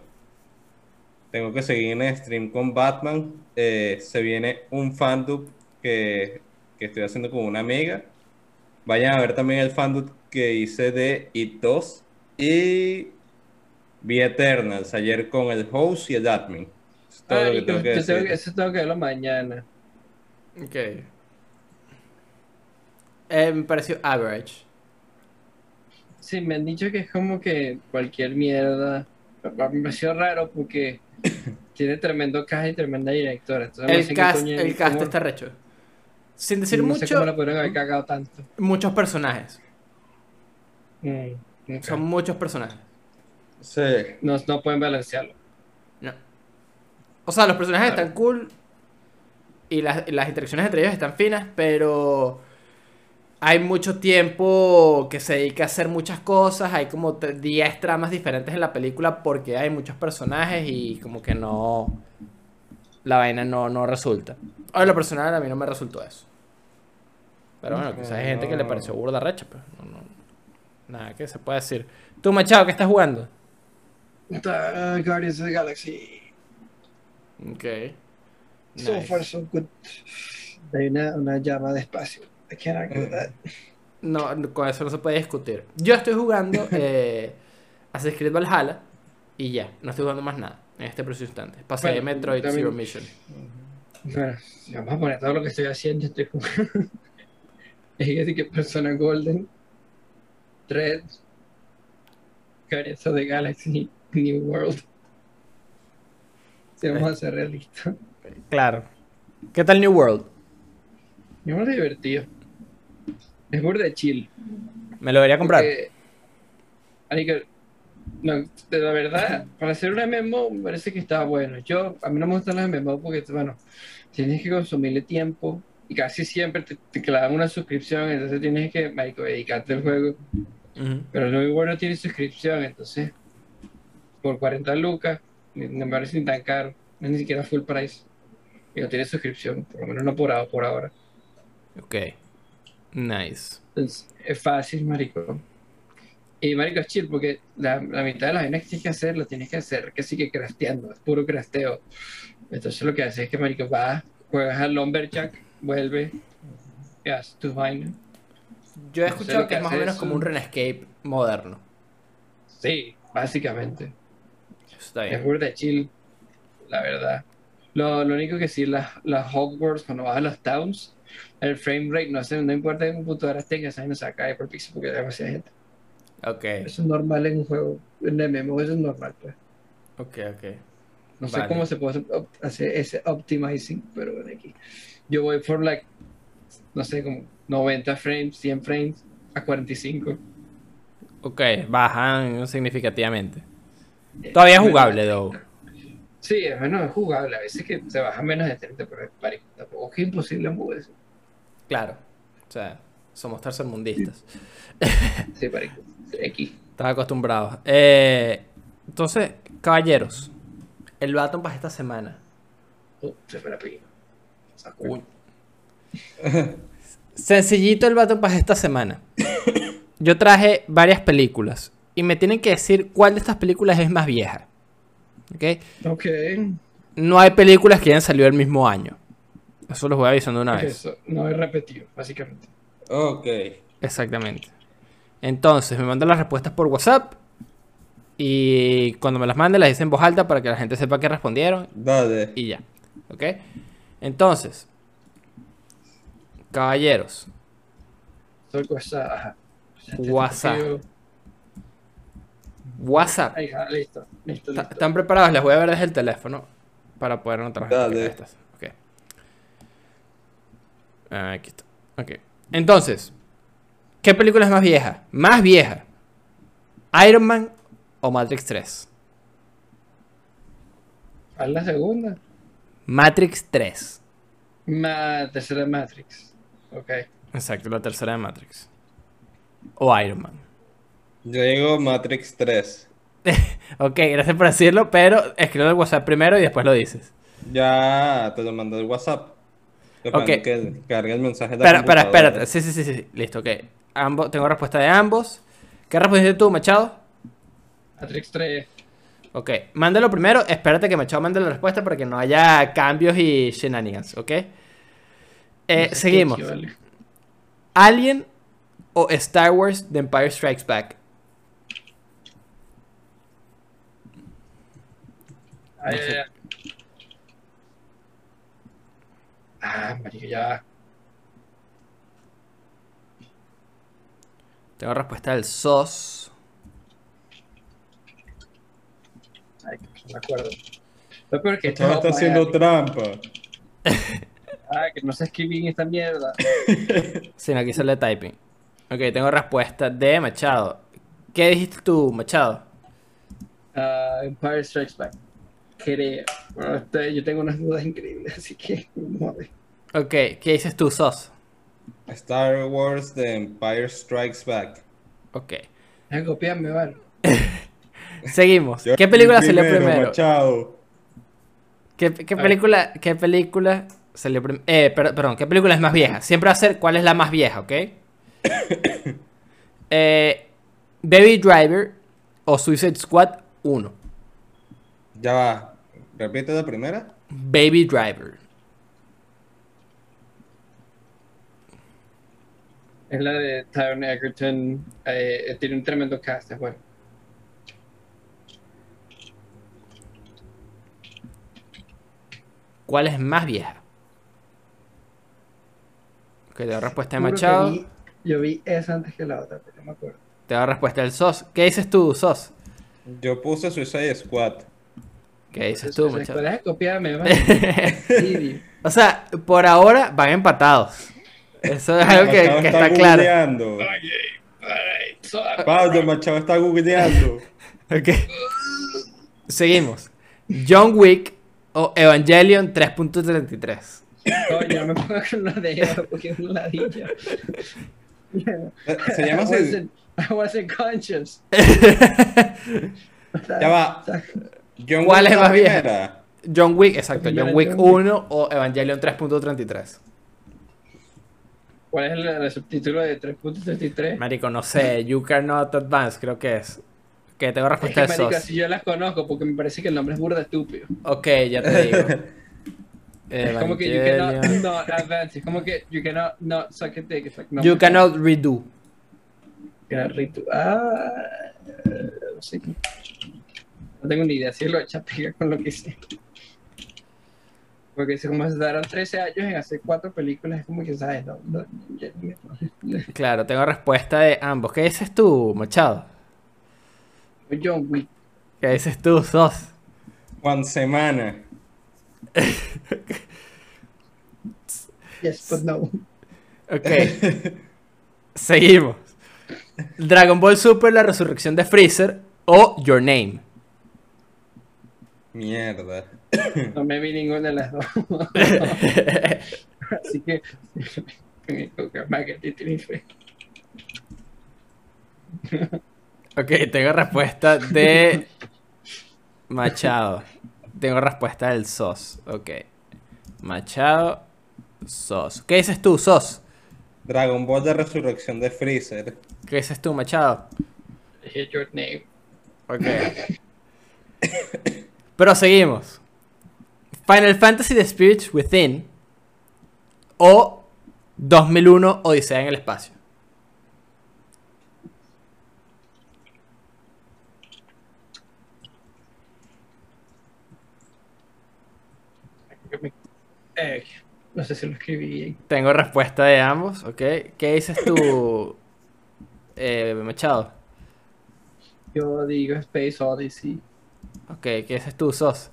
Tengo que seguir en stream con Batman. Eh, se viene un fandub que, que estoy haciendo con una amiga. Vayan a ver también el fandub que hice de It 2. Y vi Eternals ayer con el host y el admin. Es todo lo que tengo que yo tengo decir. que- eso tengo que verlo mañana. Ok. Eh, me pareció average. Sí, me han dicho que es como que cualquier mierda. Me pareció raro porque tiene tremendo cast y tremenda directora. Entonces no El sé cast, coño- el cast cómo- está recho. Sin decir no sé mucho, cómo la pudieron haber cagado tanto. muchos personajes. Mm. Son muchos personajes. Sí. no, no pueden balancearlo. O sea, los personajes están cool y las, las interacciones entre ellos están finas, pero hay mucho tiempo que se dedica a hacer muchas cosas. Hay como tre- 10 tramas diferentes en la película porque hay muchos personajes y como que no. La vaina no, no resulta. A lo personal, a mí no me resultó eso. Pero bueno, quizás hay gente que le pareció burda recha, pero no, no- nada que se puede decir. Tú, Machado, ¿qué estás jugando? Está Guardians of the Galaxy. Ok. So Nice. far, so good. Hay una, una llama de espacio. I can't argue with that. No, no, con eso no se puede discutir. Yo estoy jugando eh, Assassin's Creed Valhalla y ya, no estoy jugando más nada en este preciso instante. Pasé Bueno, Metroid también- Zero Mission. Bueno, vamos a poner todo lo que estoy haciendo. Estoy jugando. Es decir que Persona Golden, Dread, Guardians the Galaxy, New World. Si vamos a ser realistas. Claro. ¿Qué tal New World? New World es divertido. Es burda chill. Me lo debería comprar. Porque, no, de la verdad, para hacer una MMO me parece que está bueno. Yo, a mí no me gustan las MMO porque, bueno, tienes que consumirle tiempo y casi siempre te, te clavan una suscripción, entonces tienes que, marico, dedicarte al juego. Pero lo bueno tiene suscripción, entonces, por 40 lucas, me parece tan caro, no es ni siquiera full price. Y no tiene suscripción, por lo menos no por, ahora- por ahora. Ok. Nice. Entonces, es fácil, marico. Y marico es chill porque la, la mitad de las vainas que tienes que hacer, lo tienes que hacer, que sigue crafteando, es puro crafteo. Entonces lo que hace es que marico va, juegas al Lumberjack, vuelve, y haces tus vainas. Yo he escuchado que que es más o menos como un RuneScape moderno. Sí, básicamente. Está Es bien. burda de chill, la verdad. Lo, lo único que sí, las, las Hogwarts, cuando vas a los towns, el frame rate no, sé, no importa qué computadoras tengas, ahí no se caer por piso porque hay demasiada gente. Ok, Eso es normal en un juego, en MMO, eso es normal, pues. ok, ok. No sé cómo se puede hacer ese optimizing, pero bueno, aquí. Yo voy por like, no sé, como 90 frames, 100 frames a 45. Ok, bajan significativamente. Todavía es jugable, though. Sí, es menos jugable. A veces que se baja menos de 30, pero es tampoco es imposible mover eso. Claro. O sea, somos tercermundistas. Sí, marico. X. Estás acostumbrado. Eh, entonces, caballeros, el Baton para esta semana. Oh, se fue la. Uy. Sencillito el Baton para esta semana. Yo traje varias películas y me tienen que decir cuál de estas películas es más vieja. ¿Ok? Ok. No hay películas que hayan salido el mismo año. Eso los voy avisando una vez. Eso no es repetido, básicamente. Ok. Exactamente. Entonces, me mandan las respuestas por WhatsApp. Y cuando me las manden, las dicen en voz alta para que la gente sepa que respondieron. Dale. Y ya. ¿Ok? Entonces, caballeros, Soy cosa. Ajá. WhatsApp. WhatsApp. Ahí, ah, listo. Listo, Ta- listo. ¿Están preparados? Les voy a ver desde el teléfono para poder anotar las Dale. estas. Ok. Ah, Aquí está. Ok. Entonces, ¿qué película es más vieja? Más vieja. ¿Iron Man o Matrix 3? ¿Cuál es la segunda? Matrix 3. Ma tercera Matrix. Ok. Exacto, la tercera de Matrix. O Iron Man. Yo digo Matrix 3. Ok, gracias por decirlo, pero escribe el WhatsApp primero y después lo dices. Ya te lo mandé el WhatsApp. Ok. Que cargue el mensaje de la Espera, espera, computadora. espérate. Sí, sí, sí, sí. Listo, ok. Ambos, tengo respuesta de ambos. ¿Qué respondiste tú, Machado? Matrix 3. Ok, mándalo primero. Espérate que Machado mande la respuesta para que no haya cambios y shenanigans, ¿ok? Eh, No sé seguimos. qué. ¿Alien o Star Wars The Empire Strikes Back? Ah, ya, sé. ya. Ah, marico, ya. Tengo respuesta del SOS. Ay, no me acuerdo. Lo peor que Chavo está haciendo trampa. Ah, que no sé escribir en esta mierda. Sí, no, aquí sale typing. Ok, tengo respuesta de Machado. ¿Qué dijiste tú, Machado? Ah, Empire Strikes Back. Creo. Bueno, este, yo tengo unas dudas increíbles, así que vamos a ver. Ok, ¿qué dices tú, SOS? Star Wars The Empire Strikes Back. Ok. Copiarme, vale. Seguimos. Yo ¿Qué película salió primero? Machado. ¿Qué, película, ¿Qué película salió primero? Eh, per- perdón, ¿qué película es más vieja? Siempre va a ser cuál es la más vieja, ¿ok? eh, Baby Driver o Suicide Squad 1. Ya va. Repite la primera. Baby Driver. Es la de Tyron Egerton. eh, tiene un tremendo cast, es bueno. ¿Cuál es más vieja? Ok, te doy respuesta de que Machado. vi- yo vi esa antes que la otra, pero no me acuerdo. Te doy respuesta del SOS. ¿Qué dices tú, SOS? Yo puse Suicide Squad. ¿Qué dices tú, Entonces, Machado? Deja copiarme, vale. Sí, o sea, por ahora van empatados. Eso es algo que, que está claro. Alright, so- Pablo, Machado está googleando. Ok. Seguimos. John Wick o Evangelion 3.33. Coño, no me pongo con la de Eva porque es una ladilla. Eh, Se llama I así. I wasn't conscious. Ya va. John ¿Cuál Wick es más vieja? primera. John Wick, exacto. John Wick John Wick. 1 o Evangelion 3.33. ¿Cuál es el, el subtítulo de 3.33? Marico, no sé. You Cannot Advance, creo que es. Que tengo Es respuesta que, marica, SOS. si yo las conozco porque me parece que el nombre es burda estúpido. Ok, ya te digo. Es como que you cannot not advance. Es como que you cannot not suck a dick. Like, no, You cannot redo. cannot read- Ah, no sé. No tengo ni idea si lo echa pega con lo que sé. Porque se como se daron 13 años en hacer cuatro películas, es como que, ¿sabes? No, no, Claro, tengo respuesta de ambos. ¿Qué dices tú, Machado? John Wick. ¿Qué dices tú, SOS? Juan Semana. Yes, but no. Ok. Seguimos. Dragon Ball Super, la resurrección de Freezer o Your Name. Mierda. No me vi ninguna de las dos. Así que. Spaghetti Trife. Ok, tengo respuesta de Machado. Tengo respuesta del SOS. Ok. Machado, SOS. ¿Qué dices tú, SOS? Dragon Ball de resurrección de Freezer. ¿Qué dices tú, Machado? Hit your name. Ok. Pero seguimos. Final Fantasy The Spirits Within o 2001 Odisea en el espacio. Eh, no sé si lo escribí bien. Tengo respuesta de ambos, ok. ¿Qué dices tú, eh, Machado? Yo digo Space Odyssey. Ok, ¿qué dices tú, Sos?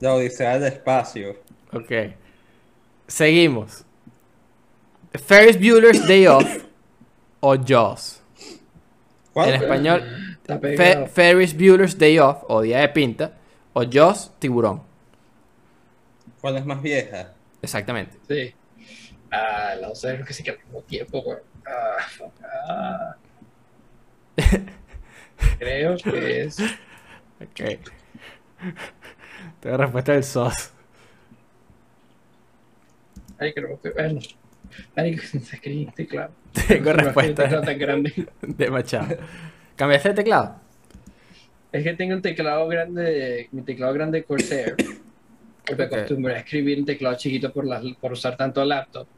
La Odisea del Espacio. Ok. Seguimos. Ferris Bueller's Day Off o Jaws. ¿Cuál? En español, Fe-. Ferris Bueller's Day Off o Día de Pinta o Jaws, Tiburón. ¿Cuál es más vieja? Exactamente. Sí. Ah, la otra creo que sí que al mismo tiempo, güey. Ah. Ah. Creo que es. Ok. Tengo respuesta del SOS. Ay, creo que. Bueno. Ay, se escribiste, claro. Tengo No, respuesta es que tan grande. de Machado. ¿Cambiaste de teclado? Es que tengo un teclado grande, mi teclado grande de Corsair. Y me Ok. acostumbré a escribir en teclado chiquito por, usar tanto laptop.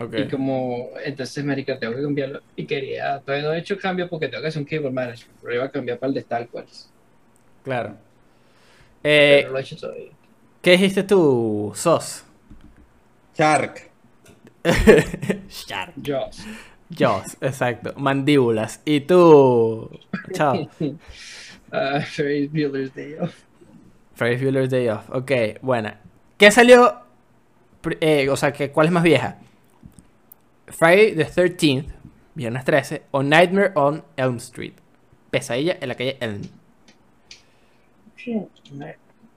Ok. Y como, entonces, marica, tengo que cambiarlo. Y quería, todavía no he hecho cambio porque tengo que hacer un keyboard management. Pero iba a cambiar para el de Stalwarts. Claro. Pero Eh, no lo he hecho todavía. ¿Qué dijiste tú, SOS? Shark. Shark. Jaws. Jaws, exacto. Mandíbulas. ¿Y tú? Chao. Ah, Ferris Bueller's Day Off. Ferris Bueller's Day Off. Ok, buena. ¿Qué salió? eh, o sea, que, ¿cuál es más vieja? Friday the 13th, viernes 13, o Nightmare on Elm Street. Pesadilla en la calle Elm.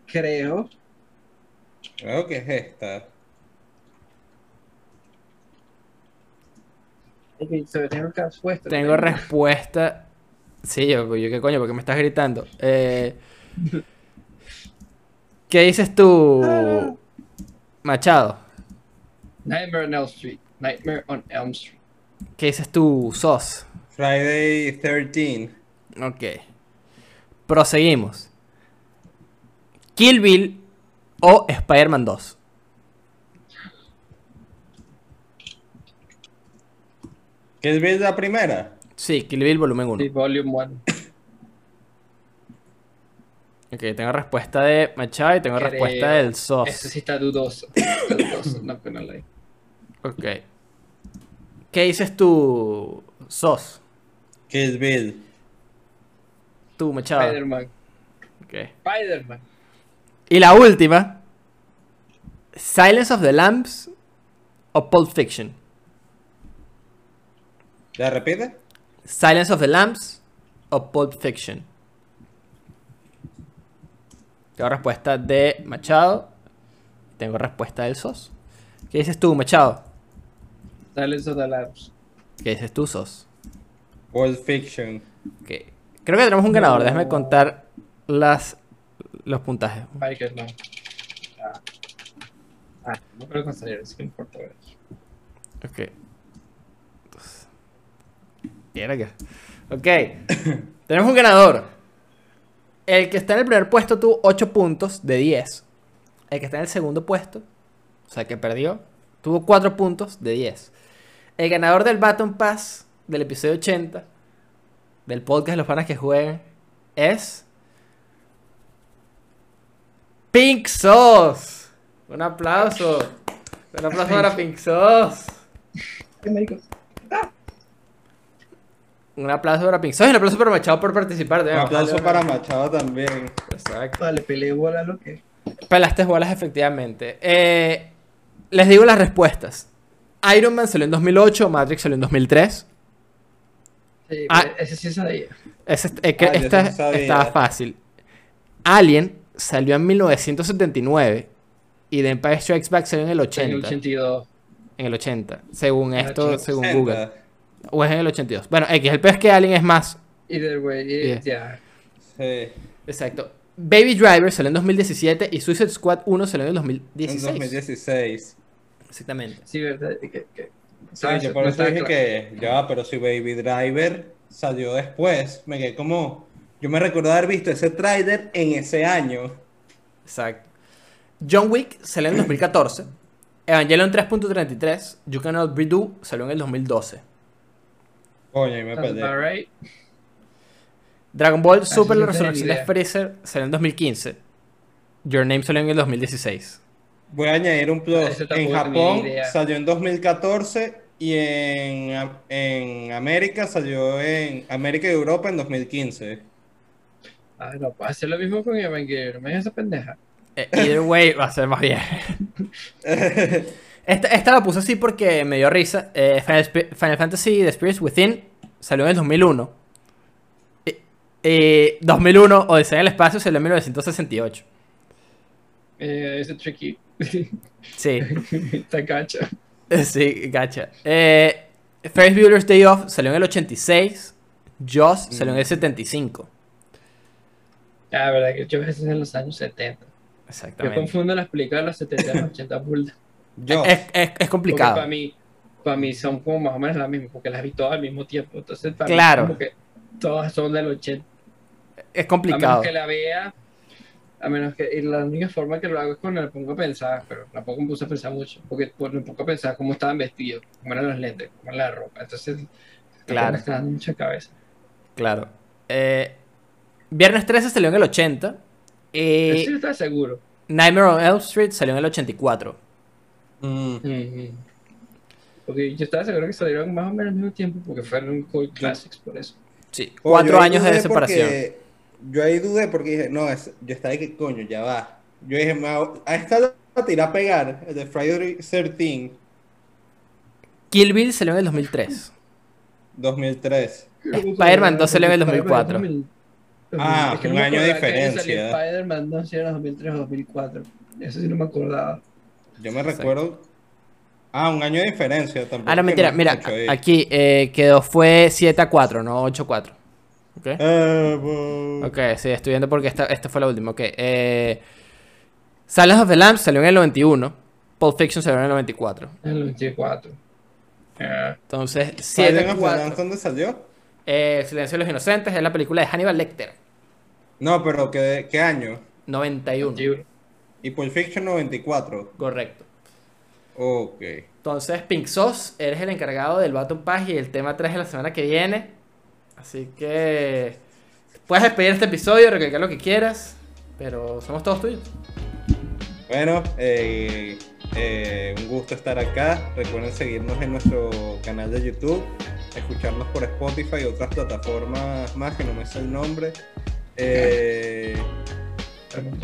Creo. Creo que es esta. Tengo puesto. Tengo respuesta. Sí, yo, yo qué coño, porque me estás gritando. Eh, ¿Qué dices tú, Machado? Nightmare on Elm Street. Nightmare on Elm Street. ¿Qué dices tú, Sos? Friday 13. Ok. Proseguimos. Kill Bill o Spider-Man 2. ¿Qué es la primera? Sí, Kill Bill volumen 1. Sí, Volume 1. Ok, tengo respuesta de Machado y tengo Creo. respuesta del Ese SOS. sí está dudoso. Está dudoso. No, no lo hay. Ok. ¿Qué dices tú, SOS? Kill Bill. Tú, Machado. Spider-Man. Ok. Spider-Man. Y la última. Silence of the Lambs o Pulp Fiction. ¿Ya repite? Silence of the Lambs o Pulp Fiction. Tengo respuesta de Machado. Tengo respuesta del SOS. ¿Qué dices tú, Machado? Silence of the Lambs. ¿Qué dices tú, SOS? Pulp Fiction. Ok. Creo que tenemos un ganador. No. Déjame contar las, los puntajes. Michael, no. Ah. Ah, no creo que salir, así que importa. güey. Ok. Entonces. Ok. Tenemos un ganador. El que está en el primer puesto tuvo 8 puntos de 10. El que está en el segundo puesto, o sea, que perdió, tuvo 4 puntos de 10. El ganador del Baton Pass del episodio 80 del podcast Los Panas que Juegan es. Pink Sauce. Un aplauso. Un aplauso para Pink Sauce. Un aplauso para Pink. Soy un aplauso para Machado por participar. Un aplauso para Machado también. Exacto. Vale, peleé bola lo que. Pelaste bolas, efectivamente. Eh, les digo las respuestas. Iron Man salió en 2008, Matrix salió en 2003. Sí, Ah. ese sí sabía. Ese eh, que Ah, esta sí sabía. estaba fácil. Alien salió en 1979 y The Empire Strikes Back salió en el En 80. el 82. En el 80, según En el esto, 80. según 60. Google. O es en el 82. Bueno, X, el peor es que Alien es más. Either way, Yeah. eh, ya. Sí. Exacto. Baby Driver salió en 2017 y Suicide Squad 1 salió en el En 2016. 2016. Exactamente. Sí, verdad. Que, que- Sí, yo por no eso dije claro. que ya, pero si Baby Driver salió después, me quedé como. Yo me recuerdo haber visto ese trailer en ese año. Exacto. John Wick salió en el 2014. Evangelion 3.33. You Cannot Be Do salió en el 2012. Coño, y me perdí. right. Dragon Ball sí Super la resurrección de. Freezer salió en 2015. Your Name salió en el 2016. Voy a añadir un plus. Tampoco En Japón salió en 2014 y en, en América salió en América y Europa en 2015. Ah, no, puedo hacer lo mismo con Evangelion. No me hagas esa pendeja. Eh, either way, va a ser más bien. Esta, esta la puse así porque me dio risa. Eh, Final, Fantasy The Spirits Within salió en el 2001. Y, y 2001, Odisea en el Espacio salió en 1968. Eh, ese tricky. Sí, Está cacha. sí, gacha. Eh, Ferris Bueller's Day Off salió en el 86. Joss salió en el 75. La verdad que yo a veces en los años 70. Yo Exactamente. confundo las películas de los 70 y los 80 burda. Yo. Es, es- es complicado. para mí, para mí son como más o menos las mismas, porque las vi todas al mismo tiempo. Entonces, para Claro. mí como que todas son del 80. Es A menos complicado. que la vea, a menos que y la única forma que lo hago es cuando me pongo a pensar, pero tampoco me puse a pensar mucho, porque pues, me pongo a pensar cómo estaban vestidos, cómo eran los lentes, cómo era la ropa. Entonces, Claro. me está dando mucha cabeza. Claro. Eh, Viernes 13 salió en el 80. Pero Y sí estaba seguro. Nightmare on Elm Street salió en el 84. Mm. Ujú. Porque yo estaba seguro que salieron más o menos al mismo tiempo, porque fueron Cult Classics por eso. Sí, cuatro años de separación. porque- yo ahí dudé porque dije, no, es- yo estaba ahí que coño, ya va. Yo dije, me a esta la tiré a pegar, el de Friday 13, Kill Bill salió en el 2003. 2003. Spider-Man 2 salió en el 2004. Ah, Es que un me año de diferencia. Spider-Man 2 si era 2003 o 2004. Eso sí no me acordaba. Yo me recuerdo. Ah, un año de diferencia tampoco. Ah, no, mentira. Mira, aquí eh, quedó fue 7 a 4, no 8 a 4. ¿Ok? Bo- Ok, sí, estoy viendo porque esta, esta fue la última. Ok. Eh, Silence of the Lambs salió en el 91. Pulp Fiction salió en el 94. En el 24. Ah, Entonces, 7 Silent a of the Lambs, 4. ¿Dónde salió? Eh, Silencio de los Inocentes es la película de Hannibal Lecter. No, pero ¿qué, qué año? 91. libro. Y Pulp Fiction 94. Correcto. Ok. Entonces, Pink Sauce, eres el encargado del Baton Pass y el tema 3 de la semana que viene. Así que puedes despedir este episodio, recalcar lo que quieras, pero somos todos tuyos. Bueno, eh, eh, un gusto estar acá. Recuerden seguirnos en nuestro canal de YouTube, escucharnos por Spotify y otras plataformas más que no me sé el nombre. Eh,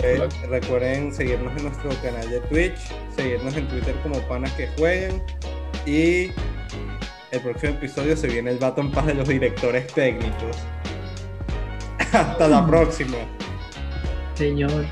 eh, recuerden seguirnos en nuestro canal de Twitch, seguirnos en Twitter como panas que jueguen y el próximo episodio se viene el Baton Pass de los directores técnicos. Hasta la próxima. Señor.